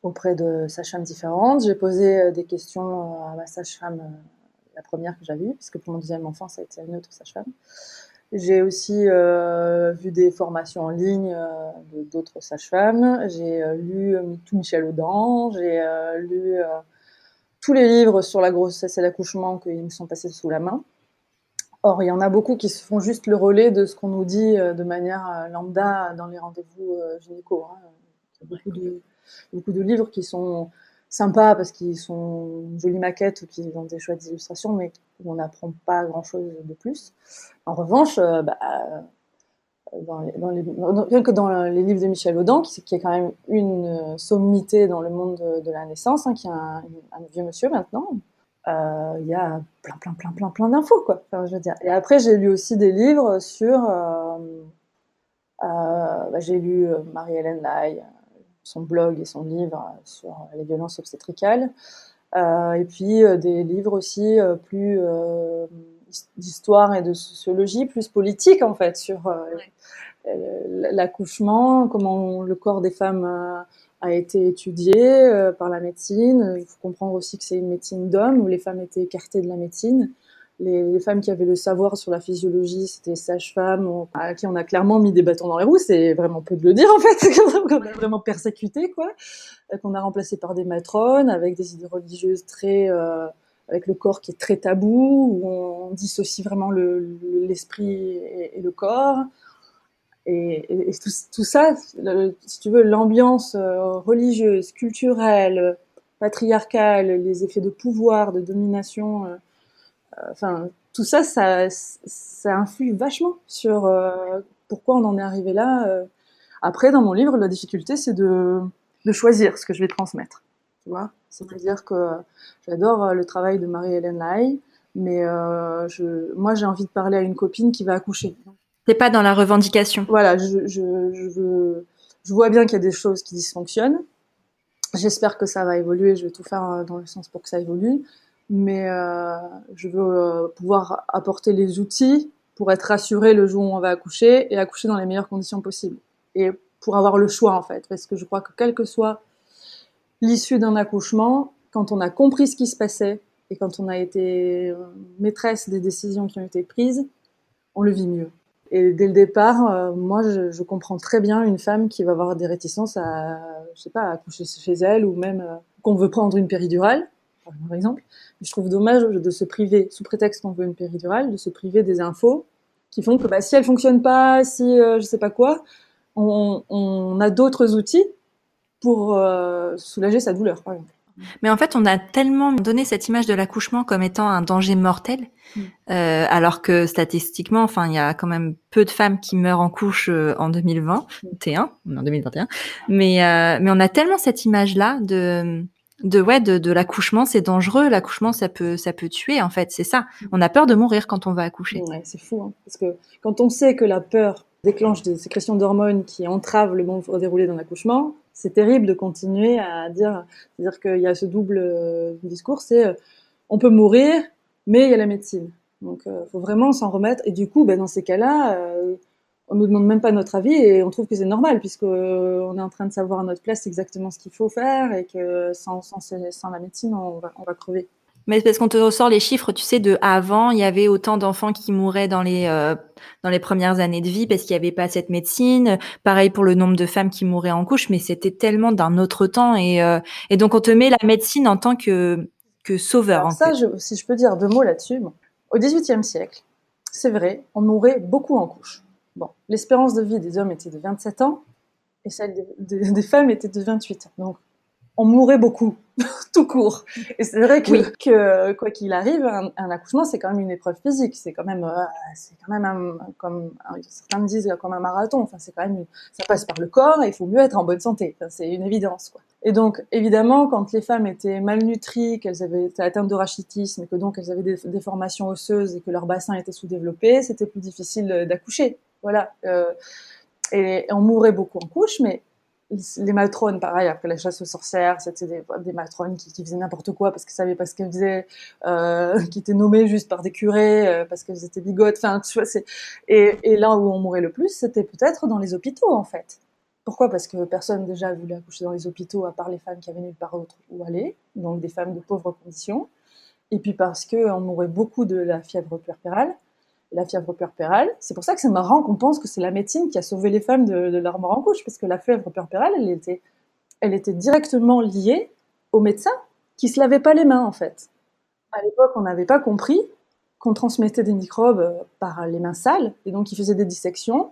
auprès de sages-femmes différentes. J'ai posé euh, des questions euh, à ma sage-femme, euh, la première que j'avais eue, puisque pour mon deuxième enfant, ça a été une autre sage-femme. J'ai aussi vu des formations en ligne d'autres sages-femmes. J'ai lu tout Michel Audin. J'ai lu tous les livres sur la grossesse et l'accouchement qui me sont passés sous la main. Or, il y en a beaucoup qui se font juste le relais de ce qu'on nous dit de manière lambda dans les rendez-vous gynéco. Hein. Il y a beaucoup de, beaucoup de livres qui sont sympas parce qu'ils sont une jolie maquette ou qu'ils ont des chouettes illustrations, mais on n'apprend pas grand-chose de plus. En revanche, euh, bah, euh, dans les, rien que dans les livres de Michel Audin, qui, qui, est quand même une sommité dans le monde de, la naissance, hein, qui est un, vieux monsieur maintenant, euh, il y a plein, plein, plein, plein, plein d'infos, quoi. Je veux dire. Et après, j'ai lu aussi des livres sur. Bah, j'ai lu Marie-Hélène Lai, son blog et son livre sur les violences obstétricales. et puis des livres aussi plus d'histoire et de sociologie, plus politique en fait, sur l'accouchement, comment le corps des femmes a été étudié euh, par la médecine. Il faut comprendre aussi que c'est une médecine d'hommes où les femmes étaient écartées de la médecine. Les, femmes qui avaient le savoir sur la physiologie, c'était les sages-femmes à qui on a clairement mis des bâtons dans les roues. C'est vraiment peu de le dire en fait, (laughs) qu'on a vraiment persécuté quoi, euh, qu'on a remplacé par des matrones avec des idées religieuses très euh, avec le corps qui est très tabou, où on dissocie vraiment l'esprit et, et, le corps. Et, tout, ça, si tu veux, l'ambiance euh, religieuse, culturelle, patriarcale, les effets de pouvoir, de domination, euh, enfin, tout ça, ça, ça influe vachement sur pourquoi on en est arrivé là. Après, dans mon livre, la difficulté, c'est de, de choisir ce que je vais transmettre. Tu vois C'est-à-dire que j'adore le travail de Marie-Hélène Lai, mais je, moi, j'ai envie de parler à une copine qui va accoucher. T'es pas dans la revendication. Voilà, je, je, je, veux, je vois bien qu'il y a des choses qui dysfonctionnent. J'espère que ça va évoluer. Je vais tout faire euh, dans le sens pour que ça évolue. Mais euh, je veux euh, pouvoir apporter les outils pour être rassuré le jour où on va accoucher et accoucher dans les meilleures conditions possibles. Et pour avoir le choix, en fait. Parce que je crois que quelle que soit l'issue d'un accouchement, quand on a compris ce qui se passait et quand on a été euh, maîtresse des décisions qui ont été prises, on le vit mieux. Et dès le départ, euh, moi, je, je, comprends très bien une femme qui va avoir des réticences à, je sais pas, à accoucher chez elle ou même euh, qu'on veut prendre une péridurale, par exemple. Je trouve dommage de se priver, sous prétexte qu'on veut une péridurale, de se priver des infos qui font que bah, si elle fonctionne pas, si euh, je sais pas quoi, on, on a d'autres outils pour soulager sa douleur, par exemple. Mais en fait, on a tellement donné cette image de l'accouchement comme étant un danger mortel, mm. euh, alors que statistiquement, enfin, il y a quand même peu de femmes qui meurent en couche euh, en 2021, en 2021. Mais euh, mais on a tellement cette image-là de de ouais de, l'accouchement, c'est dangereux. L'accouchement, ça peut ça peut tuer. En fait, c'est ça. On a peur de mourir quand on va accoucher. C'est fou, hein, parce que quand on sait que la peur déclenche des sécrétions d'hormones qui entravent le bon déroulé d'un accouchement, c'est terrible de continuer à dire, dire qu'il y a ce double euh, discours, c'est euh, on peut mourir, mais il y a la médecine. Donc, il euh, faut vraiment s'en remettre. Et du coup, ben, dans ces cas-là, on nous demande même pas notre avis et on trouve que c'est normal puisque on est en train de savoir à notre place exactement ce qu'il faut faire et que sans, sans, sans la médecine, on va, on va crever. Mais parce qu'on te ressort les chiffres, tu sais, de avant, il y avait autant d'enfants qui mouraient dans les euh, dans les premières années de vie parce qu'il n'y avait pas cette médecine. Pareil pour le nombre de femmes qui mouraient en couche, mais c'était tellement d'un autre temps et euh, et donc on te met la médecine en tant que que sauveur. ça, je, si je peux dire deux mots là-dessus, bon. au XVIIIe siècle, c'est vrai, on mourait beaucoup en couche. Bon, l'espérance de vie des hommes était de 27 ans et celle des, (laughs) des femmes était de 28 ans. Donc on mourait beaucoup, (laughs) tout court. Et c'est vrai que, quoi qu'il arrive, un, accouchement, c'est quand même une épreuve physique. C'est quand même, euh, c'est quand même un, comme certains me disent, comme un marathon. Enfin, c'est quand même, ça passe par le corps et il faut mieux être en bonne santé. c'est une évidence, quoi. Et donc, évidemment, quand les femmes étaient malnutries, qu'elles avaient été atteintes de rachitisme et que donc elles avaient des déformations osseuses et que leur bassin était sous-développé, c'était plus difficile d'accoucher. Voilà. Euh, et on mourait beaucoup en couche, mais les matrones, pareil, après la chasse aux sorcières, c'était des, matrones qui, faisaient n'importe quoi parce qu'elles savaient pas ce qu'elles faisaient, euh, (laughs) qui étaient nommées juste par des curés euh, parce qu'elles étaient bigotes. Enfin, tu vois, c'est et, là où on mourait le plus, c'était peut-être dans les hôpitaux en fait. Pourquoi? Parce que personne déjà voulait accoucher dans les hôpitaux à part les femmes qui avaient nulle part autre où aller, donc des femmes de pauvres conditions. Et puis parce que on mourait beaucoup de la fièvre puerpérale la fièvre puerpérale. C'est pour ça que c'est marrant qu'on pense que c'est la médecine qui a sauvé les femmes de, leur mort en couche, parce que la fièvre puerpérale, elle était, elle était directement liée aux médecins qui se lavaient pas les mains, en fait. À l'époque, on n'avait pas compris qu'on transmettait des microbes euh, par les mains sales, et donc ils faisaient des dissections,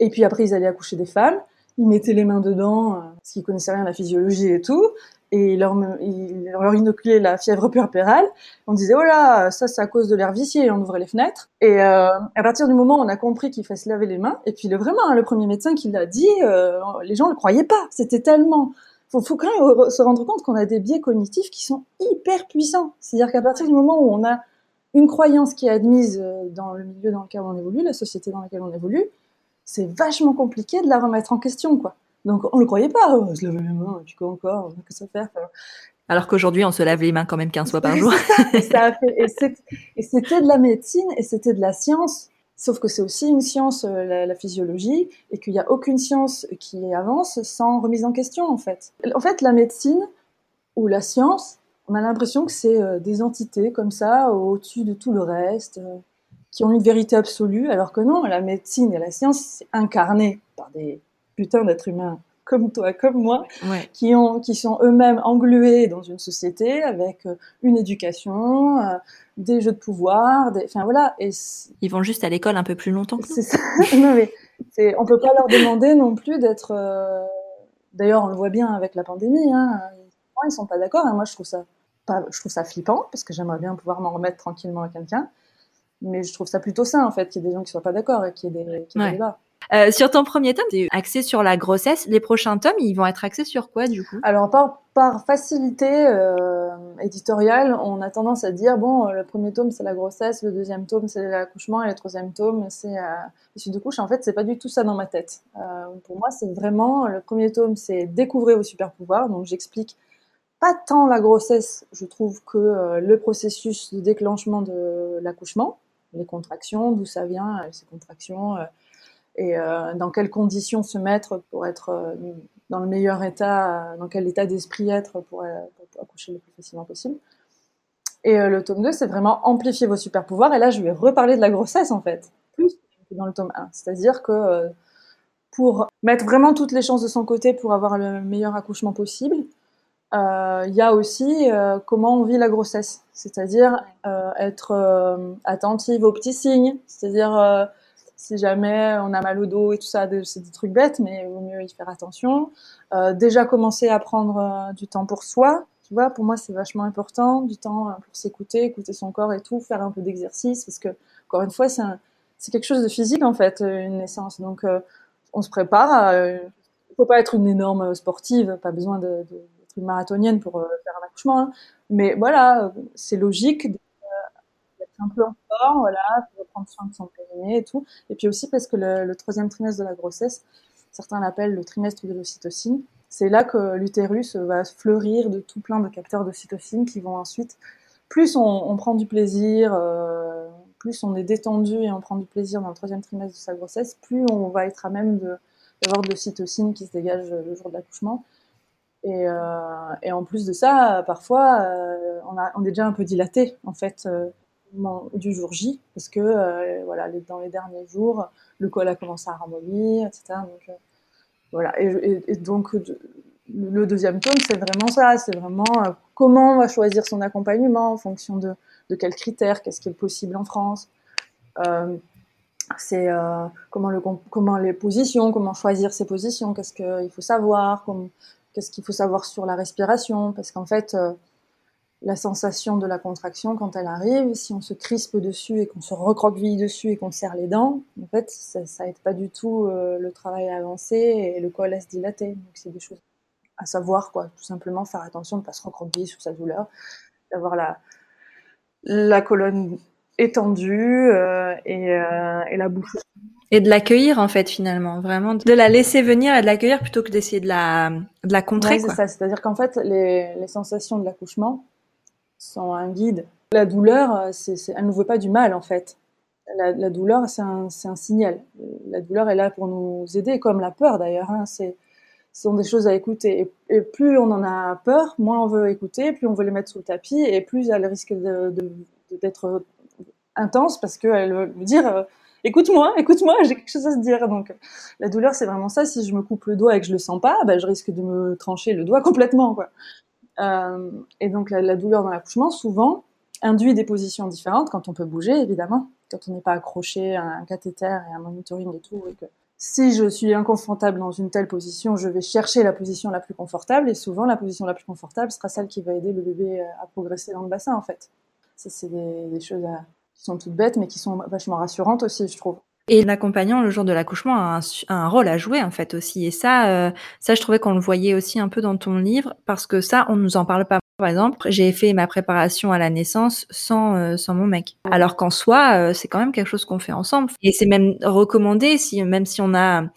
et puis après ils allaient accoucher des femmes, ils mettaient les mains dedans, euh, parce qu'ils connaissaient rien à la physiologie et tout, et leur, il leur inoculait la fièvre puerpérale. On disait oh là, ça c'est à cause de l'air vicié, et on ouvrait les fenêtres. Et euh, à partir du moment où on a compris qu'il fallait se laver les mains, et puis le, vraiment hein, le premier médecin qui l'a dit, euh, les gens le croyaient pas. C'était tellement faut, faut quand même se rendre compte qu'on a des biais cognitifs qui sont hyper puissants. C'est-à-dire qu'à partir du moment où on a une croyance qui est admise dans le milieu dans lequel on évolue, la société dans laquelle on évolue, c'est vachement compliqué de la remettre en question, quoi. Donc on le croyait pas, on se lavait les mains, tu quoi encore, que ça faire alors qu'aujourd'hui, on se lave les mains quand même 15 fois par jour. et, c'était de la médecine et c'était de la science. Sauf que c'est aussi une science, euh, la, physiologie, et qu'il n'y a aucune science qui avance sans remise en question, en fait. En fait, la médecine ou la science, on a l'impression que c'est euh, des entités comme ça, au-dessus de tout le reste, euh, qui ont une vérité absolue, alors que non, la médecine et la science, c'est incarné par des putains d'êtres humains comme toi, comme moi, qui, ont, qui sont eux-mêmes englués dans une société avec euh, une éducation, euh, des jeux de pouvoir, des... enfin voilà. Et Ils vont juste à l'école un peu plus longtemps. C'est ça. (laughs) non mais on peut pas leur demander non plus d'être. Euh, d'ailleurs, on le voit bien avec la pandémie. Hein. Ils sont pas d'accord. Hein. Moi, je trouve ça pas... je trouve ça flippant parce que j'aimerais bien pouvoir m'en remettre tranquillement à quelqu'un. Mais je trouve ça plutôt sain en fait qu'il y ait des gens qui soient pas d'accord et qu'il y ait des, qu'il y ait des débats. Euh, sur ton premier tome, tu axé sur la grossesse. Les prochains tomes, ils vont être axés sur quoi du coup? Alors par, par facilité euh, éditoriale, on a tendance à dire bon, le premier tome c'est la grossesse, le deuxième tome c'est l'accouchement et le troisième tome c'est euh, l'issue de couche. En fait, c'est pas du tout ça dans ma tête. Euh, pour moi, c'est vraiment le premier tome, c'est découvrir vos super pouvoirs. Donc j'explique pas tant la grossesse, je trouve que le processus de déclenchement de l'accouchement, les contractions, d'où ça vient, ces contractions et euh, dans quelles conditions se mettre pour être euh, dans le meilleur état, dans quel état d'esprit être pour, euh, pour, accoucher le plus facilement possible. Et le tome 2, c'est vraiment amplifier vos super pouvoirs. Et là, je vais reparler de la grossesse, en fait, plus que dans le tome 1. C'est-à-dire que pour mettre vraiment toutes les chances de son côté pour avoir le meilleur accouchement possible, il y a aussi comment on vit la grossesse. C'est-à-dire être attentive aux petits signes, c'est-à-dire si jamais on a mal au dos et tout ça, c'est des trucs bêtes, mais il vaut mieux y faire attention. Euh, déjà commencer à prendre euh, du temps pour soi, tu vois, pour moi c'est vachement important, du temps euh, pour s'écouter, écouter son corps et tout, faire un peu d'exercice, parce que encore une fois c'est quelque chose de physique en fait, une naissance. Donc on se prépare. Il faut pas être une énorme sportive, pas besoin d'être marathonienne pour faire un accouchement, hein. mais voilà, c'est logique un peu en forme, voilà, pour prendre soin de son périnée et tout. Et puis aussi parce que le, troisième trimestre de la grossesse, certains l'appellent le trimestre de l'ocytocine, c'est là que l'utérus va fleurir de tout plein de capteurs d'ocytocine qui vont ensuite, plus on, prend du plaisir, euh, plus on est détendu et on prend du plaisir dans le troisième trimestre de sa grossesse, plus on va être à même d'avoir de l'ocytocine qui se dégage le jour de l'accouchement. Et, euh, et, en plus de ça, parfois, euh, on, est déjà un peu dilaté, en fait, du jour J, parce que euh, voilà, dans les derniers jours, le col a commencé à ramollir, etc. Donc, euh, voilà. Et, donc, le deuxième tome, c'est vraiment ça, c'est vraiment euh, comment on va choisir son accompagnement en fonction de, quels critères, qu'est-ce qui est possible en France. c'est comment les positions, comment choisir ses positions, qu'est-ce qu'il faut savoir, qu'est-ce qu'il faut savoir sur la respiration, parce qu'en fait, la sensation de la contraction quand elle arrive, si on se crispe dessus et qu'on se recroqueville dessus et qu'on serre les dents, en fait, ça, ça aide pas du tout euh, le travail à avancer et le col à se dilater. Donc c'est des choses à savoir, quoi. Tout simplement faire attention de ne pas se recroqueviller sur sa douleur, d'avoir la, la colonne étendue euh, et, euh, et, la bouche. Et de l'accueillir en fait finalement, vraiment de la laisser venir et de l'accueillir plutôt que d'essayer de la, de la contrer. c'est ça, c'est-à-dire qu'en fait les, les sensations de l'accouchement, sont un guide. La douleur, euh, c'est, elle ne veut pas du mal en fait. La, douleur, c'est un, un, signal. La douleur est là pour nous aider, comme la peur d'ailleurs. Hein. C'est, ce sont des choses à écouter. Et, plus on en a peur, moins on veut écouter, plus on veut les mettre sous le tapis, et plus elle risque de, d'être intense parce qu'elle veut dire euh, écoute-moi, écoute-moi, j'ai quelque chose à se dire. Donc la douleur, c'est vraiment ça. Si je me coupe le doigt et que je le sens pas, bah, je risque de me trancher le doigt (laughs) complètement. Quoi. Euh, et donc la, douleur dans l'accouchement, souvent, induit des positions différentes quand on peut bouger, évidemment, quand on n'est pas accroché à un cathéter et un monitoring et tout. Et que si je suis inconfortable dans une telle position, je vais chercher la position la plus confortable et souvent la position la plus confortable sera celle qui va aider le bébé à progresser dans le bassin en fait. Ça c'est des, choses qui sont toutes bêtes mais qui sont vachement rassurantes aussi je trouve. Et l'accompagnant le jour de l'accouchement a un, rôle à jouer en fait aussi. Et ça, euh, ça je trouvais qu'on le voyait aussi un peu dans ton livre parce que ça, on nous en parle pas. Par exemple, j'ai fait ma préparation à la naissance sans, euh, mon mec. Alors qu'en soi, euh, c'est quand même quelque chose qu'on fait ensemble. Et c'est même recommandé, même si on n'a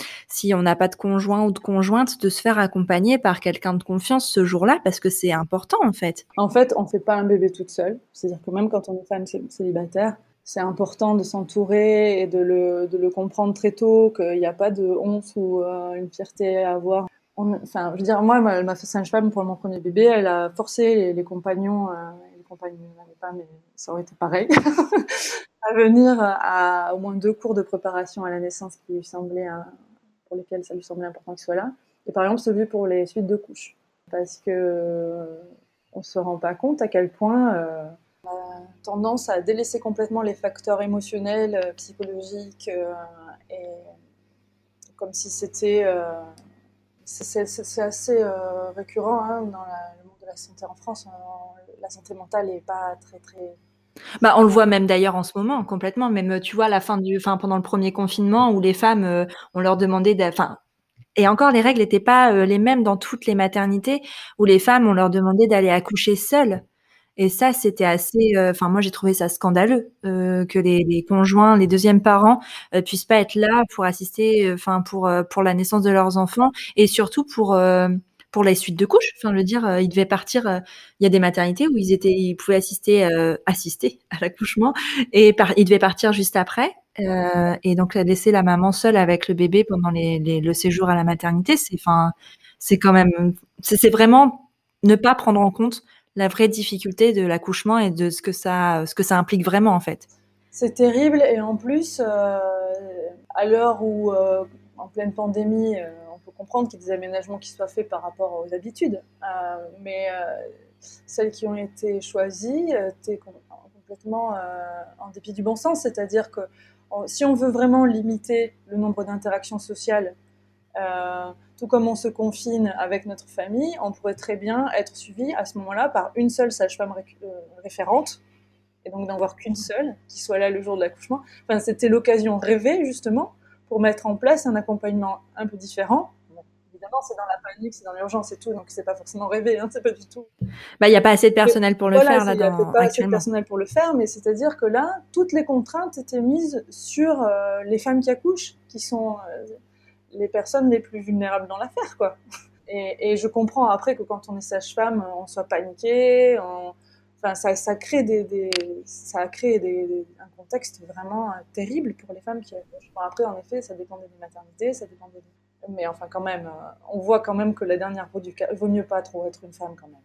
pas de conjoint ou de conjointe, de se faire accompagner par quelqu'un de confiance ce jour-là, parce que c'est important en fait. En fait, on fait pas un bébé toute seule. C'est-à-dire que même quand on est femme célibataire, c'est important de s'entourer et de le, de le, comprendre très tôt, qu'il n'y a pas de honte ou euh, une fierté à avoir enfin, je veux dire, moi, m'a fait sage-femme pour mon premier bébé. Elle a forcé les, compagnons, euh, les compagnons n'avaient pas, mais ça aurait été pareil, (laughs) à venir à au moins deux cours de préparation à la naissance qui lui semblaient, pour lesquels ça lui semblait important qu'il soit là. Et par exemple, celui pour les suites de couches. Parce que on se rend pas compte à quel point euh, tendance à délaisser complètement les facteurs émotionnels, euh, psychologiques, euh, et comme si c'était c'est assez euh, récurrent hein, dans le monde de la santé en France. la santé mentale n'est pas très très bah, on le voit même d'ailleurs en ce moment complètement. Même tu vois la fin du, enfin pendant le premier confinement où les femmes, euh, on leur demandait, enfin et encore les règles n'étaient pas euh, les mêmes dans toutes les maternités où les femmes, on leur demandait d'aller accoucher seules. Et ça, c'était assez. Euh, enfin, moi, j'ai trouvé ça scandaleux euh, que les, conjoints, les deuxièmes parents euh, puissent pas être là pour assister, enfin, pour pour la naissance de leurs enfants et surtout pour pour les suites de couches. Enfin, veux dire, ils devaient partir. Il y a des maternités où ils étaient, ils pouvaient assister assister à l'accouchement et ils devaient partir juste après. et donc laisser la maman seule avec le bébé pendant le séjour à la maternité, c'est quand même, c'est vraiment ne pas prendre en compte la vraie difficulté de l'accouchement et de ce que ça, ce que ça implique vraiment en fait. C'est terrible et en plus, euh, à l'heure où, euh, en pleine pandémie, euh, on peut comprendre qu'il y a des aménagements qui soient faits par rapport aux habitudes, mais celles qui ont été choisies étaient complètement en dépit du bon sens, c'est-à-dire que si on veut vraiment limiter le nombre d'interactions sociales tout comme on se confine avec notre famille, on pourrait très bien être suivi à ce moment-là par une seule sage-femme euh, référente, et donc d'en voir qu'une seule, qui soit là le jour de l'accouchement. Enfin, c'était l'occasion rêvée, justement, pour mettre en place un accompagnement un peu différent. évidemment, c'est dans la panique, c'est dans l'urgence et tout, donc c'est pas forcément rêvé, hein, c'est pas du tout. Bah, il n'y a pas assez de personnel pour le faire, là, Il n'y a pas assez de personnel pour le faire, mais c'est-à-dire que là, toutes les contraintes étaient mises sur euh, les femmes qui accouchent, qui sont euh, les personnes les plus vulnérables dans l'affaire, quoi. Et, je comprends après que quand on est sage-femme, on soit paniqué, enfin, ça, ça, crée des, ça a créé un contexte vraiment terrible pour les femmes qui après, en effet, ça dépend des maternités, ça dépend des mais enfin quand même, euh, on voit quand même que la dernière peau du vaut mieux pas trop être une femme quand même.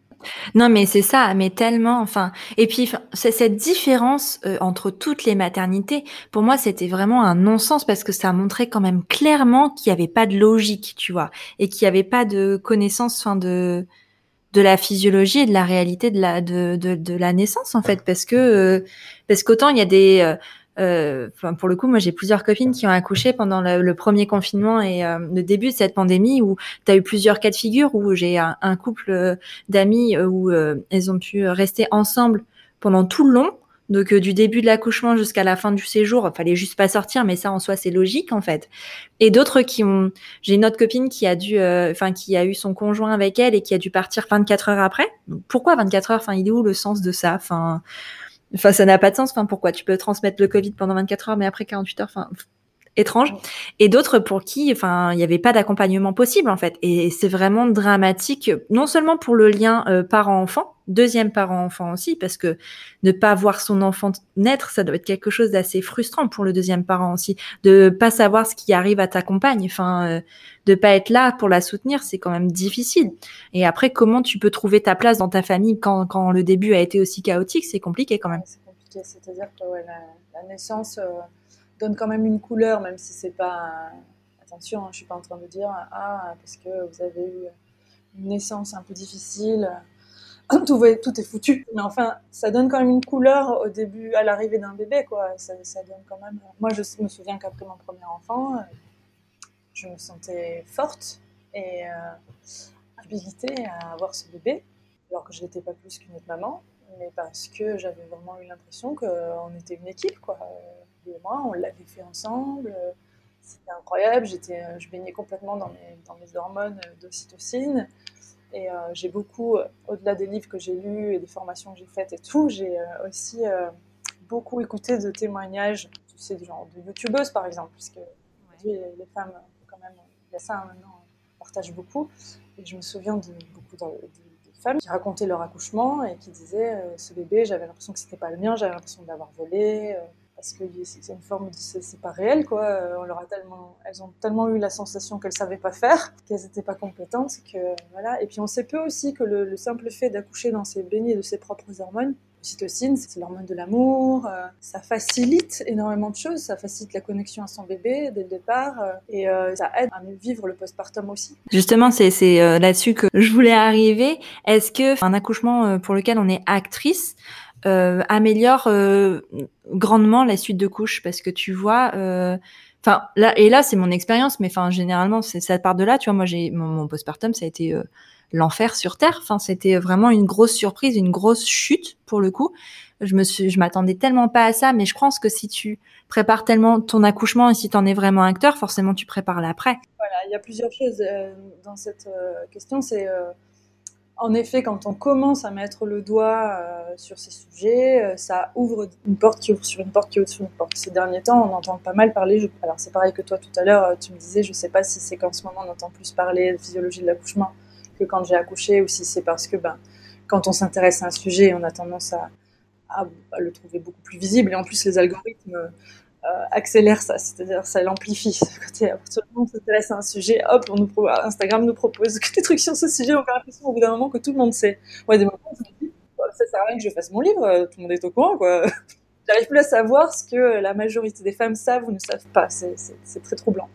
Non, mais c'est ça, mais tellement, enfin, et puis c'est cette différence euh, entre toutes les maternités. Pour moi, c'était vraiment un non-sens parce que ça montrait quand même clairement qu'il n'y avait pas de logique, tu vois, et qu'il n'y avait pas de connaissance, enfin de de la physiologie et de la réalité de la de de, la naissance en fait, parce que euh, parce qu'autant il y a des pour le coup, moi j'ai plusieurs copines qui ont accouché pendant le, premier confinement et euh, le début de cette pandémie où tu as eu plusieurs cas de figure où j'ai un, couple euh, d'amis où elles ont pu rester ensemble pendant tout le long. Donc du début de l'accouchement jusqu'à la fin du séjour, fallait juste pas sortir, mais ça en soi c'est logique en fait. Et d'autres qui ont, j'ai une autre copine qui a dû, enfin qui a eu son conjoint avec elle et qui a dû partir 24 heures après. pourquoi 24 heures? Enfin il est où le sens de ça? Enfin Enfin, ça n'a pas de sens. Enfin, pourquoi? Tu peux transmettre le Covid pendant 24 heures, mais après 48 heures, enfin, étrange. Et d'autres pour qui, enfin, il n'y avait pas d'accompagnement possible en fait. Et c'est vraiment dramatique, non seulement pour le lien euh, parent-enfant, deuxième parent-enfant aussi, parce que ne pas voir son enfant naître, ça doit être quelque chose d'assez frustrant pour le deuxième parent aussi, de pas savoir ce qui arrive à ta compagne, enfin, euh, de pas être là pour la soutenir, c'est quand même difficile. Et après, comment tu peux trouver ta place dans ta famille quand, quand le début a été aussi chaotique, c'est compliqué quand même. C'est compliqué, c'est-à-dire que la, naissance euh, donne quand même une couleur, même si c'est pas. Attention, hein, je suis pas en train de dire ah parce que vous avez eu une naissance un peu difficile (clears throat) tout, tout est foutu. Mais enfin, ça donne quand même une couleur au début, à l'arrivée d'un bébé, quoi. Ça, donne quand même. Moi, je me souviens qu'après mon premier enfant, je me sentais forte et euh, habilitée à avoir ce bébé, alors que je n'étais pas plus qu'une autre maman, mais parce que j'avais vraiment eu l'impression qu'on était une équipe, quoi. Lui et moi, on l'avait fait ensemble. C'était incroyable. J'étais, je baignais complètement dans mes, dans mes hormones d'ocytocine. Et j'ai beaucoup, au-delà des livres que j'ai lus et des formations que j'ai faites et tout, j'ai aussi beaucoup écouté de témoignages, tu sais, du genre de youtubeuses par exemple, puisque les, femmes, quand même, il y a ça maintenant, partagent beaucoup. Et je me souviens de beaucoup de, femmes qui racontaient leur accouchement et qui disaient ce bébé, j'avais l'impression que c'était pas le mien, j'avais l'impression de l'avoir volé parce que c'est une forme de c'est pas réel quoi on leur a tellement elles ont tellement eu la sensation qu'elles savaient pas faire (laughs) qu'elles n'étaient pas compétentes que voilà et puis on sait peu aussi que le, simple fait d'accoucher dans ses baignets de ses propres hormones L'ocytocine, c'est l'hormone de l'amour, euh, ça facilite énormément de choses, ça facilite la connexion à son bébé dès le départ euh, et euh, ça aide à mieux vivre le postpartum aussi. Justement, c'est là-dessus que je voulais arriver. Est-ce que un accouchement pour lequel on est actrice, euh, améliore euh, grandement la suite de couches parce que tu vois euh, enfin là et là c'est mon expérience mais enfin généralement c'est ça part de là tu vois. Moi j'ai mon, postpartum ça a été l'enfer sur terre. Enfin c'était vraiment une grosse surprise une grosse chute pour le coup. Je me je m'attendais tellement pas à ça mais je pense que si tu prépares tellement ton accouchement et si tu en es vraiment acteur forcément tu prépares l'après. Voilà il y a plusieurs choses dans cette question. C'est en effet, quand on commence à mettre le doigt euh, sur ces sujets, euh, ça ouvre une porte qui ouvre sur une porte qui ouvre sur une porte. Ces derniers temps, on entend pas mal parler. alors c'est pareil que toi tout à l'heure, euh, tu me disais, je sais pas si c'est qu'en ce moment on entend plus parler de physiologie de l'accouchement que quand j'ai accouché, ou si c'est parce que ben quand on s'intéresse à un sujet, on a tendance à, le trouver beaucoup plus visible. Et en plus, les algorithmes accélère ça, c'est-à-dire ça l'amplifie. (laughs) Quand on s'intéresse à un sujet, hop, Instagram nous propose que des trucs sur ce sujet, on a l'impression au bout d'un moment que tout le monde sait. Ouais, des moments, je me dis, ça sert à rien que je fasse mon livre, euh, tout le monde est au courant, quoi. (laughs) J'arrive plus à savoir ce que la majorité des femmes savent ou ne savent pas. C'est très troublant.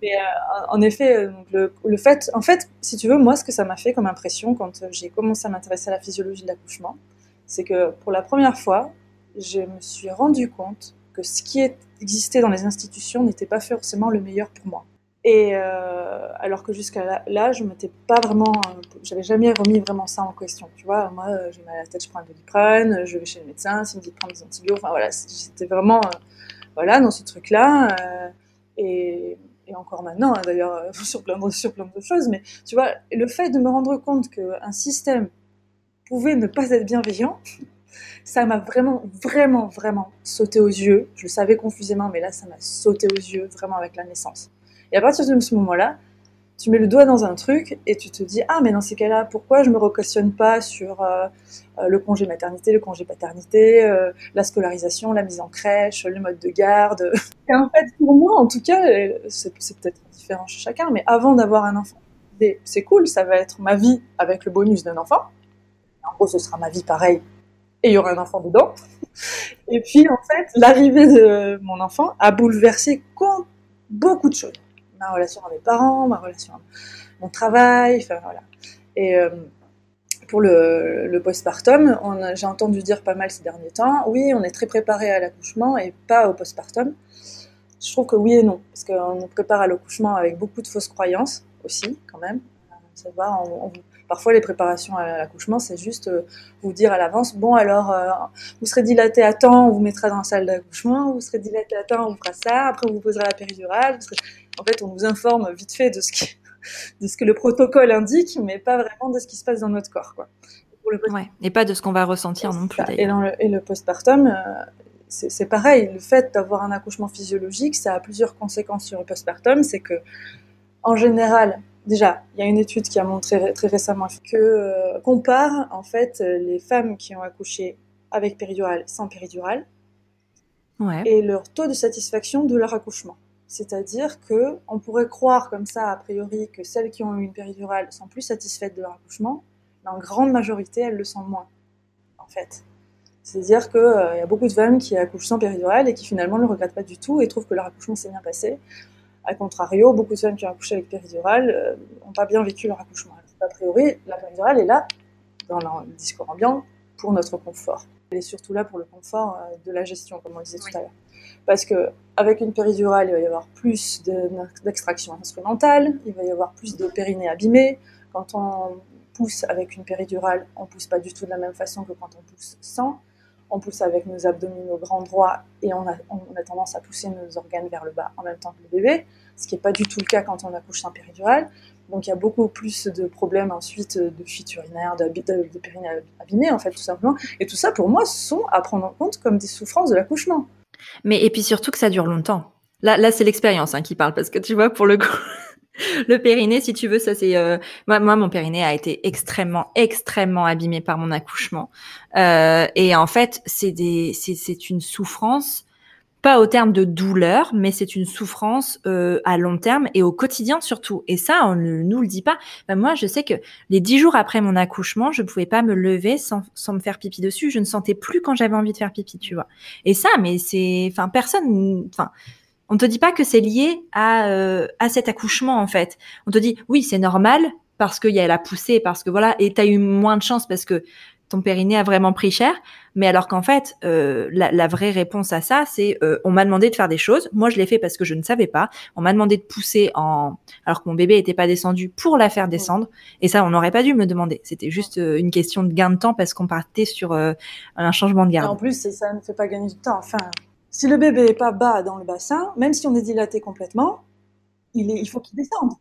Mais euh, en effet, le, le, fait, en fait, si tu veux, moi, ce que ça m'a fait comme impression quand j'ai commencé à m'intéresser à la physiologie de l'accouchement, c'est que pour la première fois, je me suis rendu compte que ce qui existait dans les institutions n'était pas forcément le meilleur pour moi. Et euh, alors que jusqu'à là, je m'étais pas vraiment, j'avais jamais remis vraiment ça en question. Tu vois, moi, euh, j'ai mal à la tête, je prends un doliprane, je vais chez le médecin, s'il me dit de prendre des antibiotiques, enfin voilà, j'étais vraiment, euh, voilà, dans ce truc-là. et, et, encore maintenant, hein, d'ailleurs, (laughs) sur plein de sur plein de choses. Mais tu vois, le fait de me rendre compte qu'un système pouvait ne pas être bienveillant, ça m'a vraiment, vraiment, vraiment sauté aux yeux. Je le savais confusément, mais là, ça m'a sauté aux yeux vraiment avec la naissance. Et à partir de ce moment-là, tu mets le doigt dans un truc et tu te dis ah mais dans ces cas-là pourquoi je me recautionne pas sur euh, euh, le congé maternité, le congé paternité, euh, la scolarisation, la mise en crèche, le mode de garde? (laughs) Et en fait pour moi en tout cas c'est peut-être différent chez chacun mais avant d'avoir un enfant c'est cool ça va être ma vie avec le bonus d'un enfant. En gros ce sera ma vie pareil et il y aura un enfant dedans. Et puis, en fait, l'arrivée de mon enfant a bouleversé beaucoup de choses. Ma relation avec mes parents, ma relation avec mon travail, enfin voilà. Et euh, pour le, le postpartum, j'ai entendu dire pas mal ces derniers temps, oui, on est très préparé à l'accouchement et pas au postpartum. Je trouve que oui et non, parce qu'on nous prépare à l'accouchement avec beaucoup de fausses croyances aussi, quand même. Ça va, Parfois, les préparations à l'accouchement, c'est juste euh, vous dire à l'avance, bon, alors, euh, vous serez dilaté à temps, on vous mettra dans la salle d'accouchement, vous serez dilaté à temps, on vous fera ça, après, on vous posera la péridurale. En fait, on vous informe vite fait de ce, qui... (laughs) de ce que le protocole indique, mais pas vraiment de ce qui se passe dans notre corps. Quoi. et pas de ce qu'on va ressentir non plus. Et, le, et, le, postpartum, euh, c'est pareil. Le fait d'avoir un accouchement physiologique, ça a plusieurs conséquences sur le postpartum. C'est que, en général, déjà, il y a une étude qui a montré très récemment que euh, compare en fait les femmes qui ont accouché avec péridurale, sans péridurale, et leur taux de satisfaction de leur accouchement. C'est-à-dire que on pourrait croire comme ça a priori que celles qui ont eu une péridurale sont plus satisfaites de leur accouchement, mais en grande majorité elles le sont moins, en fait. C'est-à-dire qu'il euh, y a beaucoup de femmes qui accouchent sans péridurale et qui finalement ne le regrettent pas du tout et trouvent que leur accouchement s'est bien passé. A contrario, beaucoup de femmes qui ont accouché avec péridurale n'ont euh, pas bien vécu leur accouchement. A priori, la péridurale est là, dans le discours ambiant, pour notre confort. Elle est surtout là pour le confort euh, de la gestion, comme on disait tout à l'heure. Parce qu'avec une péridurale, il va y avoir plus d'extraction instrumentale, il va y avoir plus de périnée abîmé. Quand on pousse avec une péridurale, on pousse pas du tout de la même façon que quand on pousse sans on pousse avec nos abdominaux grands droits et on a, tendance à pousser nos organes vers le bas en même temps que le bébé, ce qui n'est pas du tout le cas quand on accouche sans péridurale. Donc il y a beaucoup plus de problèmes ensuite de fuite urinaire, de, de, périnée abîmée, en fait, tout simplement. Et tout ça, pour moi, sont à prendre en compte comme des souffrances de l'accouchement. Mais et puis surtout que ça dure longtemps. Là, là c'est l'expérience hein, qui parle, parce que tu vois, pour le coup, le périnée, si tu veux, ça c'est euh, moi, moi, mon périnée a été extrêmement, extrêmement abîmé par mon accouchement. Euh, et en fait, c'est des, c'est une souffrance pas au terme de douleur, mais c'est une souffrance euh, à long terme et au quotidien surtout. Et ça, on ne nous le dit pas. Ben, moi, je sais que les dix jours après mon accouchement, je ne pouvais pas me lever sans, sans me faire pipi dessus. Je ne sentais plus quand j'avais envie de faire pipi, tu vois. Et ça, mais c'est, enfin, personne, enfin, on te dit pas que c'est lié à euh, à cet accouchement en fait. On te dit oui, c'est normal parce qu'il y a la poussée, parce que voilà, et tu as eu moins de chance parce que ton périnée a vraiment pris cher. Mais alors qu'en fait, euh, la, vraie réponse à ça, c'est euh, on m'a demandé de faire des choses. Moi, je l'ai fait parce que je ne savais pas. On m'a demandé de pousser en alors que mon bébé n'était pas descendu pour la faire descendre. Et ça, on n'aurait pas dû me demander. C'était juste euh, une question de gain de temps parce qu'on partait sur un changement de garde. En plus, ça ne fait pas gagner du temps. Enfin, si le bébé est pas bas dans le bassin, même si on est dilaté complètement, il, est, il faut qu'il descende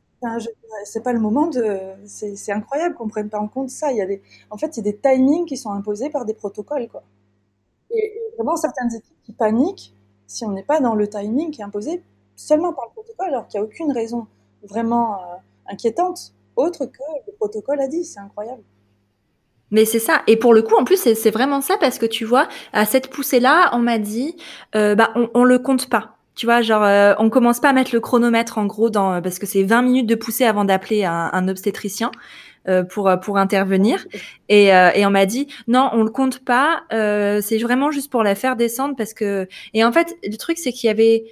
c'est pas le moment de. C'est incroyable qu'on prenne pas en compte ça. Il y a des, en fait, il y a des timings qui sont imposés par des protocoles, quoi. Et, vraiment, certaines équipes qui paniquent si on n'est pas dans le timing qui est imposé seulement par le protocole, alors qu'il n'y a aucune raison vraiment euh, inquiétante autre que le protocole a dit. C'est incroyable. Mais c'est ça. Et pour le coup, en plus, c'est vraiment ça parce que tu vois, à cette poussée-là, on m'a dit, euh, bah, on, on le compte pas. Tu vois, genre, euh, on commence pas à mettre le chronomètre en gros dans parce que c'est 20 minutes de poussée avant d'appeler un, un, obstétricien euh, pour pour intervenir. Et, euh, et on m'a dit non, on le compte pas. c'est vraiment juste pour la faire descendre parce que. Et en fait, le truc c'est qu'il y avait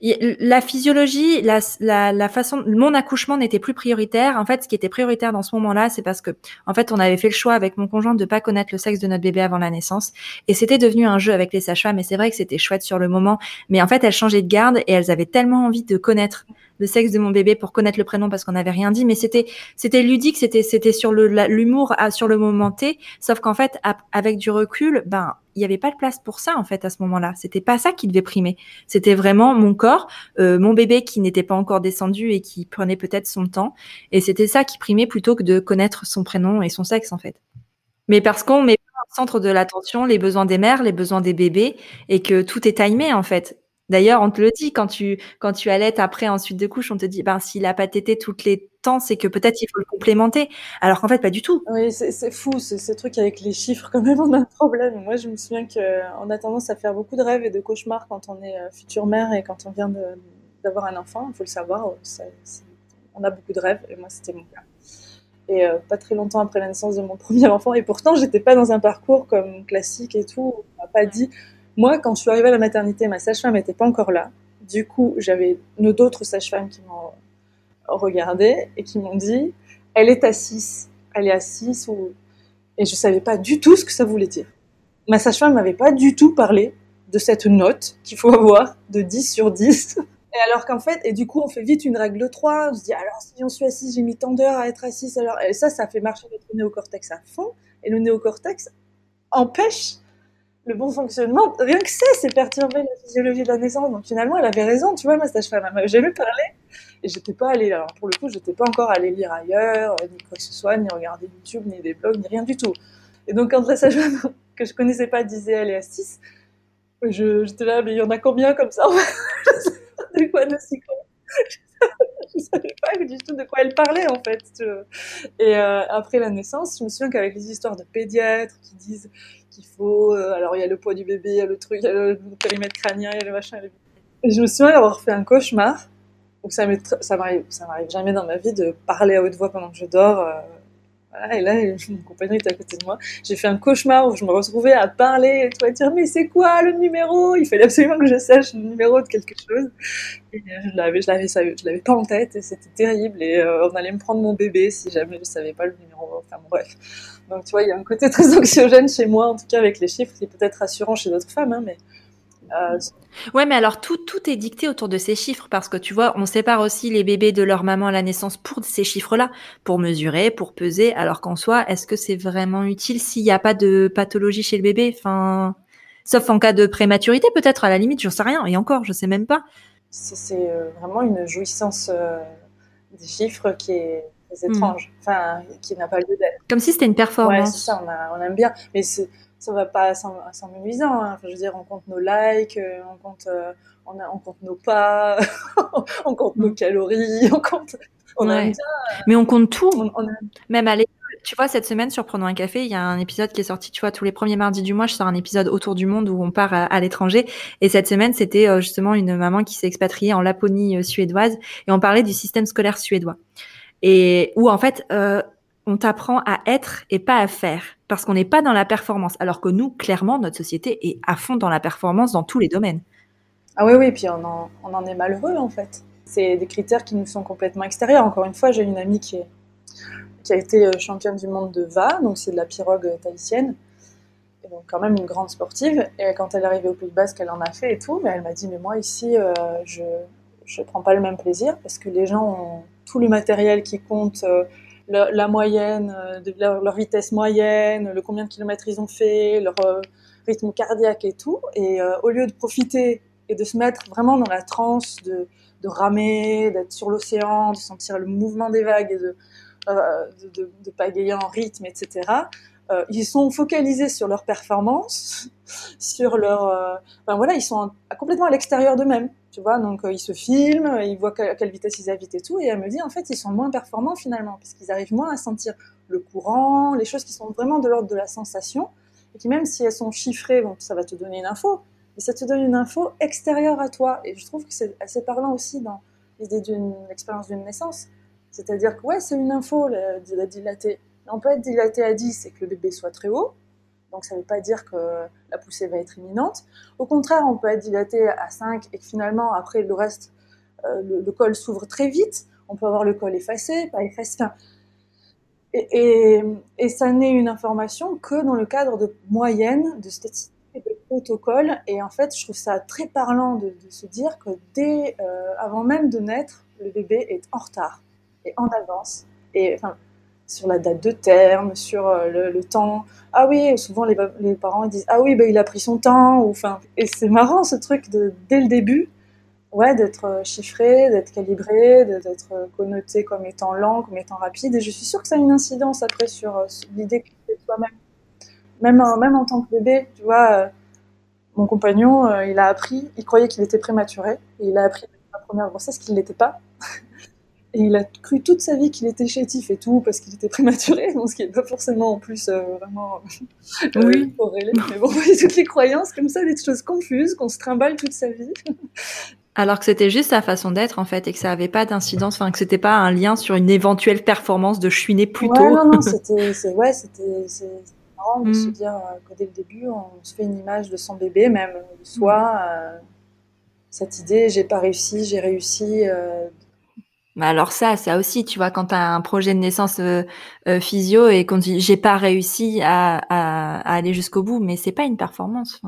la physiologie, la, la, la, façon, mon accouchement n'était plus prioritaire. En fait, ce qui était prioritaire dans ce moment-là, c'est parce que, en fait, on avait fait le choix avec mon conjoint de pas connaître le sexe de notre bébé avant la naissance, et c'était devenu un jeu avec les sages-femmes. Et c'est vrai que c'était chouette sur le moment, mais en fait, elles changeaient de garde et elles avaient tellement envie de connaître le sexe de mon bébé pour connaître le prénom parce qu'on n'avait rien dit, mais c'était c'était ludique, c'était c'était sur le l'humour sur le moment T, sauf qu'en fait avec du recul, ben il n'y avait pas de place pour ça en fait à ce moment-là. C'était pas ça qui devait primer. C'était vraiment mon corps, euh, mon bébé qui n'était pas encore descendu et qui prenait peut-être son temps, et c'était ça qui primait plutôt que de connaître son prénom et son sexe en fait. Mais parce qu'on met au centre de l'attention les besoins des mères, les besoins des bébés, et que tout est timé en fait. D'ailleurs, on te le dit quand tu quand tu allaites après ensuite de couche, on te dit ben s'il a pas tété toutes les temps, c'est que peut-être il faut le complémenter. Alors qu'en fait pas du tout. Oui, c'est fou ce, ce, truc avec les chiffres quand même on a un problème. Moi, je me souviens que on a tendance à faire beaucoup de rêves et de cauchemars quand on est euh, future mère et quand on vient d'avoir un enfant. Il faut le savoir. on a beaucoup de rêves et moi c'était mon cas. Et euh, pas très longtemps après la naissance de mon premier enfant, et pourtant j'étais pas dans un parcours comme classique et tout. On m'a pas dit moi, quand je suis arrivée à la maternité, ma sage-femme n'était pas encore là. Du coup, j'avais d'autres sages-femmes qui m'ont regardé et qui m'ont dit Elle est à 6. Elle est à 6. Ou... Et je ne savais pas du tout ce que ça voulait dire. Ma sage-femme m'avait pas du tout parlé de cette note qu'il faut avoir de 10 sur 10. Et alors qu'en fait, et du coup, on fait vite une règle de 3. On se dit, alors si on suis assis, j'ai mis tant d'heures à être assis. Alors, et ça, ça fait marcher notre néocortex à fond. Et le néocortex empêche le bon fonctionnement, rien que ça, c'est perturber la physiologie de la naissance. Donc finalement, elle avait raison, tu vois, ma sage-femme, m'avait jamais parlé. Et j'étais pas allée, alors pour le coup, j'étais pas encore allée lire ailleurs, euh, ni quoi que ce soit, ni regarder YouTube, ni des blogs, ni rien du tout. Et donc quand la sage-femme (laughs) que je connaissais pas disait elle est à 6, j'étais là, mais il y en a combien comme ça? (laughs) De quoi de si (laughs) je savais pas du tout de quoi elle parlait en fait. Et euh, après la naissance, je me souviens qu'avec les histoires de pédiatres qui disent qu'il faut. Euh, alors, il y a le poids du bébé, il y a le truc, il y a le périmètre crânien, il y a le machin. Je me souviens d'avoir fait un cauchemar. Donc, ça m'arrive, ça m'arrive jamais dans ma vie de parler à haute voix pendant que je dors. Euh, et là, mon compagnon était à côté de moi. J'ai fait un cauchemar où je me retrouvais à parler et tout, à dire mais c'est quoi le numéro? Il fallait absolument que je sache le numéro de quelque chose. Et je l'avais, je l'avais, je l'avais pas en tête et c'était terrible. Et euh, on allait me prendre mon bébé si jamais je savais pas le numéro. Enfin bref. Donc tu vois, il y a un côté (laughs) très anxiogène chez moi, en tout cas avec les chiffres, qui est peut-être rassurant chez d'autres femmes, hein, mais euh, ouais, mais alors tout, tout est dicté autour de ces chiffres parce que tu vois, on sépare aussi les bébés de leur maman à la naissance pour ces chiffres-là, pour mesurer, pour peser, alors qu'en soi, est-ce que c'est vraiment utile s'il n'y a pas de pathologie chez le bébé? Enfin, sauf en cas de prématurité, peut-être à la limite, j'en sais rien. Et encore, je sais même pas. C'est euh, vraiment une jouissance euh, des chiffres qui est hmm. étrange, enfin, qui n'a pas lieu d'être. Comme si c'était une performance. Ouais, c'est ça, on, aime bien. Mais ça va pas sans, sans hein. Enfin, je veux dire, on compte nos likes, euh, on compte, euh, on, a, on, compte nos pas, (laughs) on compte nos hmm. calories, (laughs) on compte. On aime bien. Mais on compte tout. Même à tu vois, cette semaine sur Prenons un café, il y a un épisode qui est sorti, tu vois, tous les premiers mardis du mois, je sors un épisode autour du monde où on part à, l'étranger. Et cette semaine, c'était euh, justement une maman qui s'est expatriée en Laponie euh, suédoise et on parlait du système scolaire suédois. Et où, en fait, euh, on t'apprend à être et pas à faire parce qu'on n'est pas dans la performance. Alors que nous, clairement, notre société est à fond dans la performance dans tous les domaines. Ah oui, oui, puis on en, est malheureux en fait. C'est des critères qui nous sont complètement extérieurs. Encore une fois, j'ai une amie qui a été euh, championne du monde de VA, donc c'est de la pirogue euh, tahitienne, et donc quand même une grande sportive. Et quand elle est arrivée au Pays Basque, elle en a fait et tout, mais elle m'a dit mais moi ici euh, je je prends pas le même plaisir parce que les gens ont tout le matériel qui compte. La, moyenne, de leur, vitesse moyenne, le combien de kilomètres ils ont fait, leur rythme cardiaque et tout. Et au lieu de profiter et de se mettre vraiment dans la transe de, de ramer, d'être sur l'océan, de sentir le mouvement des vagues et de, euh, de, de, pagayer en rythme, etc. Euh, ils sont focalisés sur leur performance, (laughs) sur leur, euh, voilà, ils sont complètement à l'extérieur d'eux-mêmes, tu vois. Donc ils se filment, ils voient à quelle vitesse ils habitent et tout, et elle me dit en fait ils sont moins performants finalement, parce qu'ils arrivent moins à sentir le courant, les choses qui sont vraiment de l'ordre de la sensation, et qui même si elles sont chiffrées, bon, ça va te donner une info, mais ça te donne une info extérieure à toi, et je trouve que c'est assez parlant aussi dans l'idée d'une expérience d'une naissance c'est-à-dire que ouais, c'est une info, la dilatée. On peut être dilaté à 10 et que le bébé soit très haut. Donc ça ne veut pas dire que la poussée va être imminente. Au contraire, on peut être dilaté à 5 et que finalement, après le reste, euh, le, col s'ouvre très vite. On peut avoir le col effacé, pas effacé. et, et, ça n'est une information que dans le cadre de moyenne, de statistiques et de protocoles. Et en fait, je trouve ça très parlant de, se dire que dès, euh, avant même de naître, le bébé est en retard en avance. Et sur la date de terme, sur euh, le, temps. Ah oui, souvent les, parents disent ah oui, bah, il a pris son temps. Ou et c'est marrant ce truc de dès le début, ouais, d'être euh, chiffré, d'être calibré, d'être euh, connoté comme étant lent, comme étant rapide. Et je suis sûre que ça a une incidence après sur, l'idée que tu toi-même. Même, même en tant que bébé, tu vois, mon compagnon, il a appris, il croyait qu'il était prématuré, et il a appris la première grossesse qu'il ne l'était pas. Et il a cru toute sa vie qu'il était chétif et tout, parce qu'il était prématuré, (laughs) ce qui n'est pas forcément en plus euh, vraiment euh, oui. corrélé. Mais bon, toutes les croyances comme ça, des choses confuses, qu'on se trimballe toute sa vie. Alors que c'était juste sa façon d'être en fait et que ça n'avait pas d'incidence, enfin que c'était pas un lien sur une éventuelle performance de chouiner plus tôt. non, non, (laughs) c'était, ouais, c'était, marrant de se mm. dire euh, qu'au début on se fait une image de son bébé, même de soi. Mm. cette idée, j'ai pas réussi, j'ai réussi, alors ça, ça aussi, tu vois, quand tu as un projet de naissance euh, euh, physio et qu'on dit j'ai pas réussi à, aller jusqu'au bout, mais c'est pas une performance.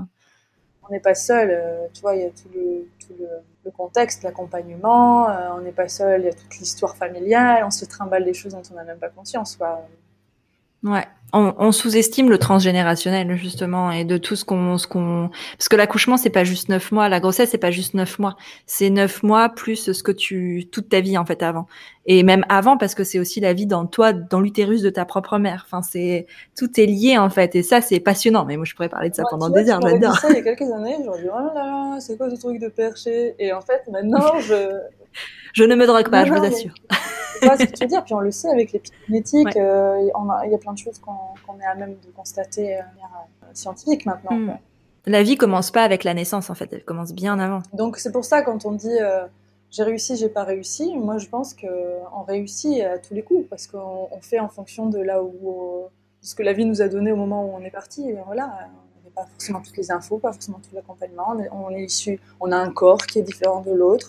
On n'est pas seul, euh, tu vois, il y a tout le, contexte, l'accompagnement, on n'est pas seul, il y a toute l'histoire familiale, on se trimballe des choses dont on n'a même pas conscience. Ouais, on, sous-estime le transgénérationnel justement et de tout ce qu'on, ce qu'on, parce que l'accouchement c'est pas juste neuf mois, la grossesse c'est pas juste neuf mois, c'est neuf mois plus ce que tu, toute ta vie en fait avant, et même avant parce que c'est aussi la vie dans toi, dans l'utérus de ta propre mère. Enfin c'est, tout est lié en fait. Et ça c'est passionnant. Mais moi je pourrais parler de ça pendant des heures, j'adore. ça il y a quelques années, j'aurais dit oh là là, c'est quoi ce truc de perché? Et en fait maintenant je je ne me drogue pas, je vous assure. Tu vois ce que tu veux (laughs) dire Puis on le sait avec l'épigénétique, euh, il y a plein de choses qu'on est à même de constater de manière euh, scientifique maintenant. Hmm. La vie commence pas avec la naissance, en fait, elle commence bien avant. Donc c'est pour ça quand on dit euh, j'ai réussi, j'ai pas réussi, moi je pense qu'on réussit à tous les coups parce qu'on fait en fonction de là où ce que la vie nous a donné au moment où on est parti. Et voilà, pas forcément toutes les infos, pas forcément tout l'accompagnement. On est issu, on a un corps qui est différent de l'autre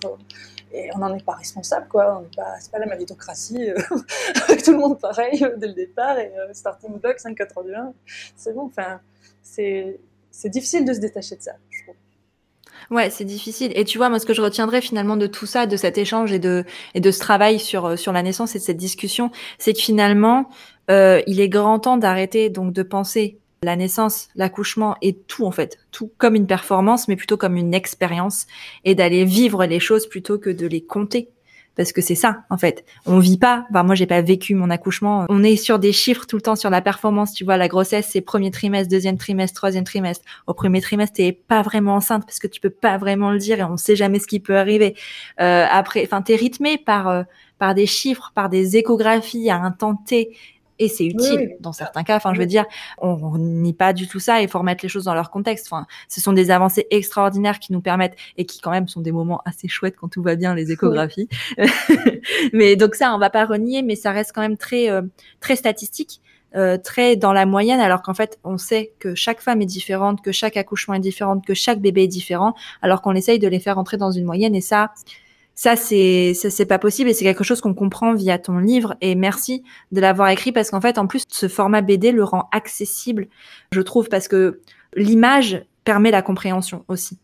et on n'en est pas responsable, quoi. On pas, c'est pas la méritocratie euh, (laughs) avec tout le monde pareil euh, dès le départ et euh, starting block 5,81. C'est bon, enfin, c'est, c'est difficile de se détacher de ça, je trouve. Ouais, c'est difficile. Et tu vois, moi, ce que je retiendrai finalement de tout ça, de cet échange et de et de ce travail sur sur la naissance et de cette discussion, c'est que finalement, il est grand temps d'arrêter donc de penser la naissance, l'accouchement et tout en fait, tout comme une performance, mais plutôt comme une expérience et d'aller vivre les choses plutôt que de les compter. parce que c'est ça en fait. On vit pas. Enfin, moi, j'ai pas vécu mon accouchement. On est sur des chiffres tout le temps sur la performance. Tu vois, la grossesse, c'est premier trimestre, deuxième trimestre, troisième trimestre. Au premier trimestre, t'es pas vraiment enceinte parce que tu peux pas vraiment le dire et on sait jamais ce qui peut arriver. Euh, après, enfin, t'es rythmé par euh, par des chiffres, par des échographies à un temps T et c'est utile dans certains cas. Enfin, je veux dire, on nie pas du tout ça. Il faut remettre les choses dans leur contexte. Enfin, ce sont des avancées extraordinaires qui nous permettent et qui quand même sont des moments assez chouettes quand tout va bien, les échographies. (laughs) mais donc ça, on va pas renier, mais ça reste quand même très euh, très statistique. Euh, très dans la moyenne, alors qu'en fait, on sait que chaque femme est différente, que chaque accouchement est différent, que chaque bébé est différent, alors qu'on essaye de les faire entrer dans une moyenne. Et ça, ça c'est c'est pas possible et c'est quelque chose qu'on comprend via ton livre et merci de l'avoir écrit parce qu'en fait en plus ce format BD le rend accessible je trouve parce que l'image permet la compréhension aussi.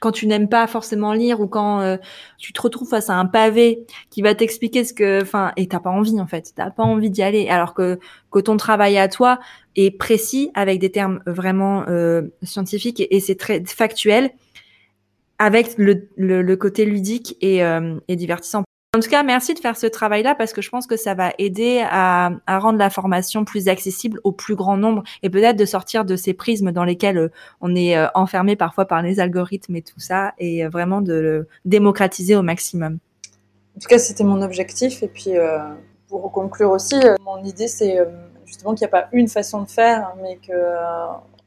Quand tu n'aimes pas forcément lire ou quand euh, tu te retrouves face à un pavé qui va t'expliquer ce que, enfin, et t'as pas envie en fait, t'as pas envie d'y aller, alors que que ton travail à toi est précis avec des termes vraiment euh, scientifiques et c'est très factuel avec le, côté ludique et, euh, et, divertissant. En tout cas, merci de faire ce travail-là parce que je pense que ça va aider à, rendre la formation plus accessible au plus grand nombre et peut-être de sortir de ces prismes dans lesquels euh, on est euh, enfermé parfois par les algorithmes et tout ça et vraiment de le démocratiser au maximum. En tout cas, c'était mon objectif. Et puis, pour conclure aussi, mon idée, c'est justement qu'il n'y a pas une façon de faire, mais que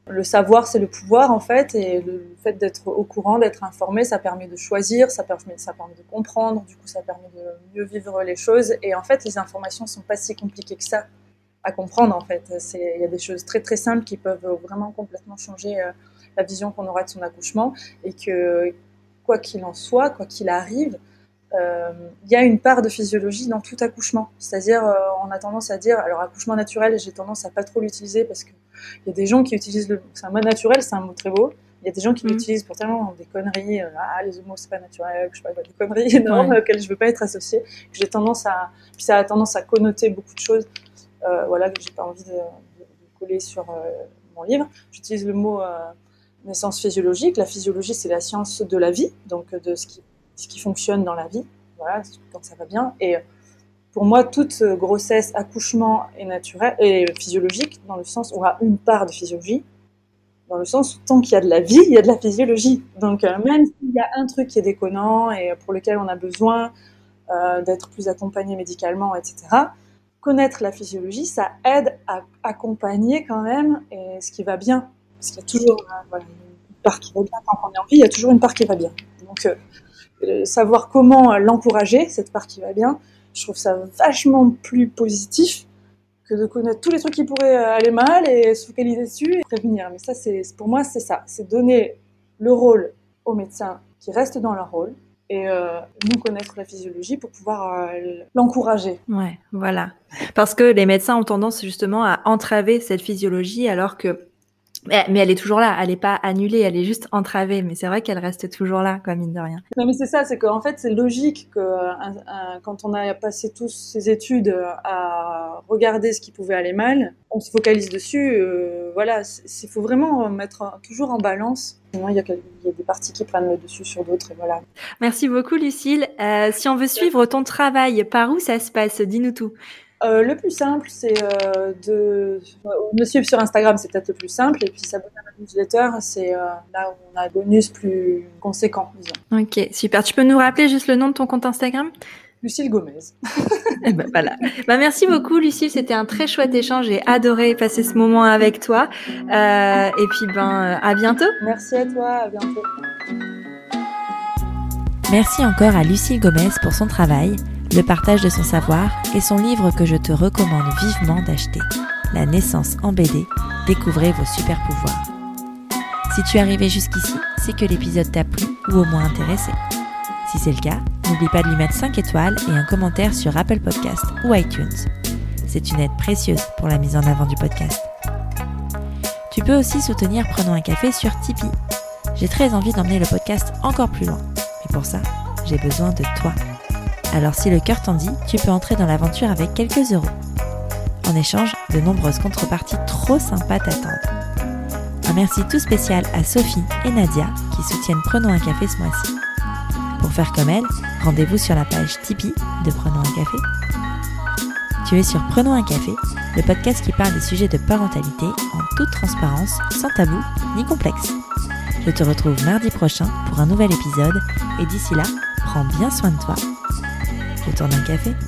le savoir, c'est le pouvoir en fait, et le fait d'être au courant, d'être informé, ça permet de choisir, ça permet, de comprendre, du coup, ça permet de mieux vivre les choses. Et en fait, les informations sont pas si compliquées que ça à comprendre en fait. Il y a des choses très très simples qui peuvent vraiment complètement changer euh, la vision qu'on aura de son accouchement, et que quoi qu'il en soit, quoi qu'il arrive, euh, il y a une part de physiologie dans tout accouchement. C'est-à-dire, euh, on a tendance à dire, alors accouchement naturel, j'ai tendance à pas trop l'utiliser parce que il y a des gens qui utilisent le, c'est un mot naturel, c'est un mot très beau. Il y a des gens qui mm. l'utilisent pour tellement des conneries, euh, ah les homos c'est pas naturel, je sais pas des conneries énormes auxquelles je veux pas être associée. J'ai tendance à, puis ça a tendance à connoter beaucoup de choses, euh, voilà que j'ai pas envie de, de, coller sur mon livre. J'utilise le mot naissance physiologique. La physiologie c'est la science de la vie, donc de ce qui ce qui fonctionne dans la vie, voilà, quand ça va bien. Et pour moi, toute grossesse, accouchement est naturel et physiologique, dans le sens où on a une part de physiologie, dans le sens où tant qu'il y a de la vie, il y a de la physiologie. Donc euh, même s'il y a un truc qui est déconnant et pour lequel on a besoin euh, d'être plus accompagné médicalement, etc., connaître la physiologie, ça aide à accompagner quand même ce qui va bien. Parce qu'il y a toujours euh, une part qui va bien. Quand on est en vie, il y a toujours une part qui va bien. Donc savoir comment l'encourager, cette part qui va bien, je trouve ça vachement plus positif que de connaître tous les trucs qui pourraient euh, aller mal et se focaliser dessus et prévenir. Mais ça, c'est pour moi, c'est ça, c'est donner le rôle aux médecins qui restent dans leur rôle et euh, nous connaître la physiologie pour pouvoir l'encourager. Ouais, voilà. Parce que les médecins ont tendance justement à entraver cette physiologie alors que mais elle est toujours là, elle n'est pas annulée, elle est juste entravée. Mais c'est vrai qu'elle reste toujours là, comme mine de rien. Non, mais c'est ça, c'est qu'en fait, c'est logique que quand on a passé tous ces études à regarder ce qui pouvait aller mal, on se focalise dessus. Euh, voilà, il faut vraiment mettre toujours en balance. Il y, a, des parties qui prennent le dessus sur d'autres. Et voilà. Merci beaucoup, Lucille. Euh, si on veut suivre ton travail, par où ça se passe? Dis-nous tout. Euh, le plus simple, c'est euh, de me suivre sur Instagram, c'est peut-être le plus simple, et puis s'abonner à ma newsletter, c'est euh, là où on a un bonus plus conséquent, disons. Ok, super. Tu peux nous rappeler juste le nom de ton compte Instagram? Lucille Gomez. (laughs) Eh ben, voilà. Bah, merci beaucoup, Lucille. C'était un très chouette échange. J'ai adoré passer ce moment avec toi. et puis, ben, à bientôt. Merci à toi. À bientôt. Merci encore à Lucille Gomez pour son travail le partage de son savoir et son livre que je te recommande vivement d'acheter, La naissance en BD, découvrez vos super pouvoirs. Si tu es arrivé jusqu'ici, c'est que l'épisode t'a plu ou au moins intéressé. Si c'est le cas, n'oublie pas de lui mettre 5 étoiles et un commentaire sur Apple Podcast ou iTunes. C'est une aide précieuse pour la mise en avant du podcast. Tu peux aussi soutenir Prenons un café sur Tipeee. J'ai très envie d'emmener le podcast encore plus loin. Mais pour ça, j'ai besoin de toi. Alors si le cœur t'en dit, tu peux entrer dans l'aventure avec quelques euros. En échange, de nombreuses contreparties trop sympas t'attendent. Un merci tout spécial à Sophie et Nadia qui soutiennent Prenons un café ce mois-ci. Pour faire comme elle, rendez-vous sur la page Tipeee de Prenons un café. Tu es sur Prenons un café, le podcast qui parle des sujets de parentalité en toute transparence, sans tabou ni complexe. Je te retrouve mardi prochain pour un nouvel épisode et d'ici là, prends bien soin de toi. Retourne un café.